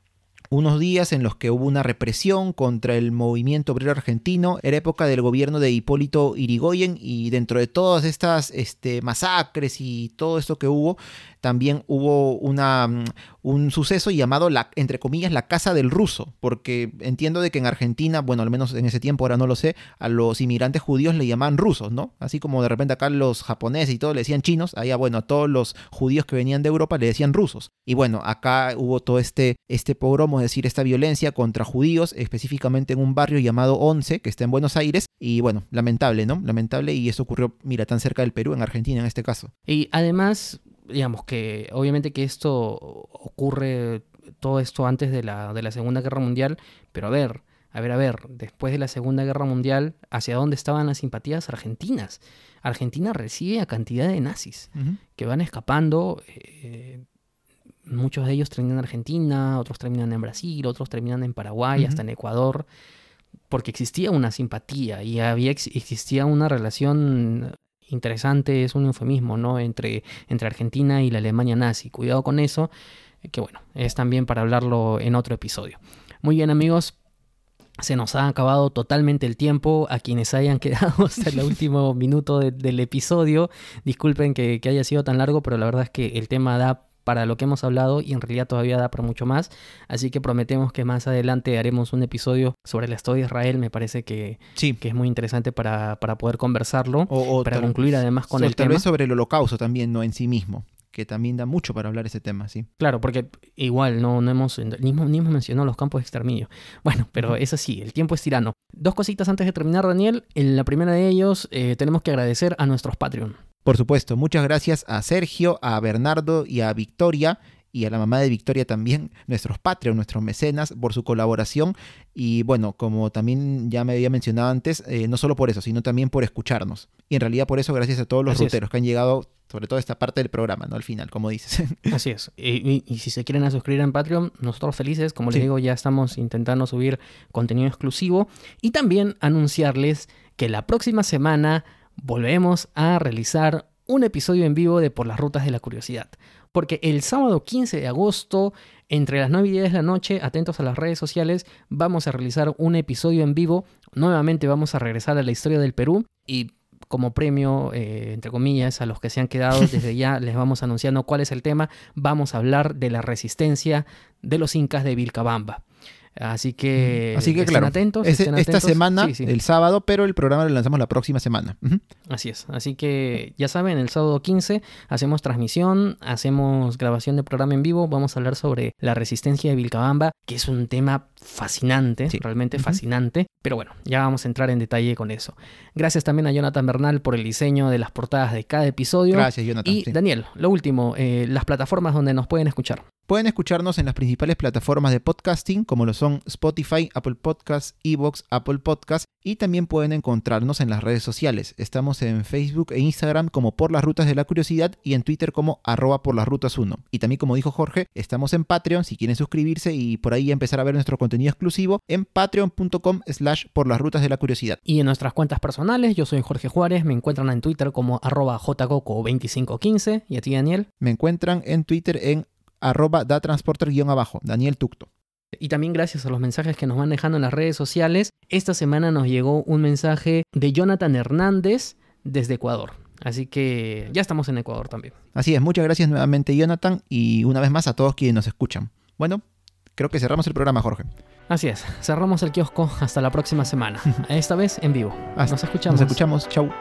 unos días en los que hubo una represión contra el movimiento obrero argentino. Era época del gobierno de Hipólito Irigoyen y dentro de todas estas este, masacres y todo esto que hubo, también hubo una, mm, un suceso llamado, la, entre comillas, la Casa del Ruso, porque entiendo de que en Argentina, bueno, al menos en ese tiempo, ahora no lo sé, a los inmigrantes judíos le llamaban rusos, ¿no? Así como de repente acá los japoneses y todo le decían chinos, allá, bueno, a todos los judíos que venían de Europa le decían rusos. Y bueno, acá hubo todo este, este pogromo, decir, esta violencia contra judíos, específicamente en un barrio llamado Once, que está en Buenos Aires, y bueno, lamentable, ¿no? Lamentable, y eso ocurrió, mira, tan cerca del Perú, en Argentina en este caso. Y además, digamos que obviamente que esto ocurre todo esto antes de la, de la Segunda Guerra Mundial, pero a ver, a ver, a ver, después de la Segunda Guerra Mundial, ¿hacia dónde estaban las simpatías argentinas? Argentina recibe a cantidad de nazis que van escapando. Eh, muchos de ellos terminan en Argentina, otros terminan en Brasil, otros terminan en Paraguay, hasta en Ecuador, porque existía una simpatía y había, existía una relación interesante, es un eufemismo, ¿no? Entre, entre Argentina y la Alemania nazi. Cuidado con eso, que bueno, es también para hablarlo en otro episodio. Muy bien amigos, se nos ha acabado totalmente el tiempo. A quienes hayan quedado hasta el último minuto del episodio, disculpen que, que, haya sido tan largo, pero la verdad es que el tema da para lo que hemos hablado y en realidad todavía da para mucho más. Así que prometemos que más adelante haremos un episodio sobre la historia de Israel. Me parece que, sí. que es muy interesante para, poder conversarlo, o, para concluir además con el tal tema. vez sobre el holocausto también, no en sí mismo que también da mucho para hablar ese tema, sí. Claro, porque igual no, no hemos, ni, hemos mencionado los campos de exterminio. Bueno, pero es así, el tiempo es tirano. Dos cositas antes de terminar, Daniel. En la primera de ellos, eh, tenemos que agradecer a nuestros Patreon. Por supuesto, muchas gracias a Sergio, a Bernardo y a Victoria y a la mamá de Victoria también, nuestros Patreon, nuestros mecenas, por su colaboración. Y bueno, como también ya me había mencionado antes, eh, no solo por eso, sino también por escucharnos. Y en realidad por eso, gracias a todos los ruteros que han llegado, sobre todo esta parte del programa, ¿no? Al final, como dices. Así es. Y, si se quieren suscribir en Patreon, nosotros felices, como les digo, ya estamos intentando subir contenido exclusivo. Y también anunciarles que la próxima semana volvemos a realizar un episodio en vivo de Por las Rutas de la Curiosidad. Porque el sábado 15 de agosto, entre las 9 y 10 de la noche, atentos a las redes sociales, vamos a realizar un episodio en vivo. Nuevamente vamos a regresar a la historia del Perú y como premio, eh, entre comillas, a los que se han quedado, desde ya les vamos anunciando cuál es el tema. Vamos a hablar de la resistencia de los incas de Vilcabamba. Así que, Así que estén atentos. esta semana, el sábado, pero el programa lo lanzamos la próxima semana. Así es. Así que ya saben, el sábado 15 hacemos transmisión, hacemos grabación de programa en vivo. Vamos a hablar sobre la resistencia de Vilcabamba, que es un tema fascinante, realmente fascinante. Pero bueno, ya vamos a entrar en detalle con eso. Gracias también a Jonathan Bernal por el diseño de las portadas de cada episodio. Gracias, Jonathan. Y Daniel, lo último, eh, las plataformas donde nos pueden escuchar. Pueden escucharnos en las principales plataformas de podcasting como lo son Spotify, Apple Podcasts, Evox, Apple Podcasts y también pueden encontrarnos en las redes sociales. Estamos en Facebook e Instagram como Por las Rutas de la Curiosidad y en Twitter como arroba por las rutas 1. Y también como dijo Jorge, estamos en Patreon si quieren suscribirse y por ahí empezar a ver nuestro contenido exclusivo en patreon.com slash por las rutas de la curiosidad. Y en nuestras cuentas personales, yo soy Jorge Juárez, me encuentran en Twitter como arroba jcoco2515 y a ti Daniel. Me encuentran en Twitter en arroba da transporter-abajo, Daniel Tucto. Y también gracias a los mensajes que nos van dejando en las redes sociales, esta semana nos llegó un mensaje de Jonathan Hernández desde Ecuador. Así que ya estamos en Ecuador también. Así es, muchas gracias nuevamente Jonathan y una vez más a todos quienes nos escuchan. Bueno, creo que cerramos el programa, Jorge. Así es, cerramos el kiosco hasta la próxima semana, esta vez en vivo. Nos escuchamos. Nos escuchamos, chau.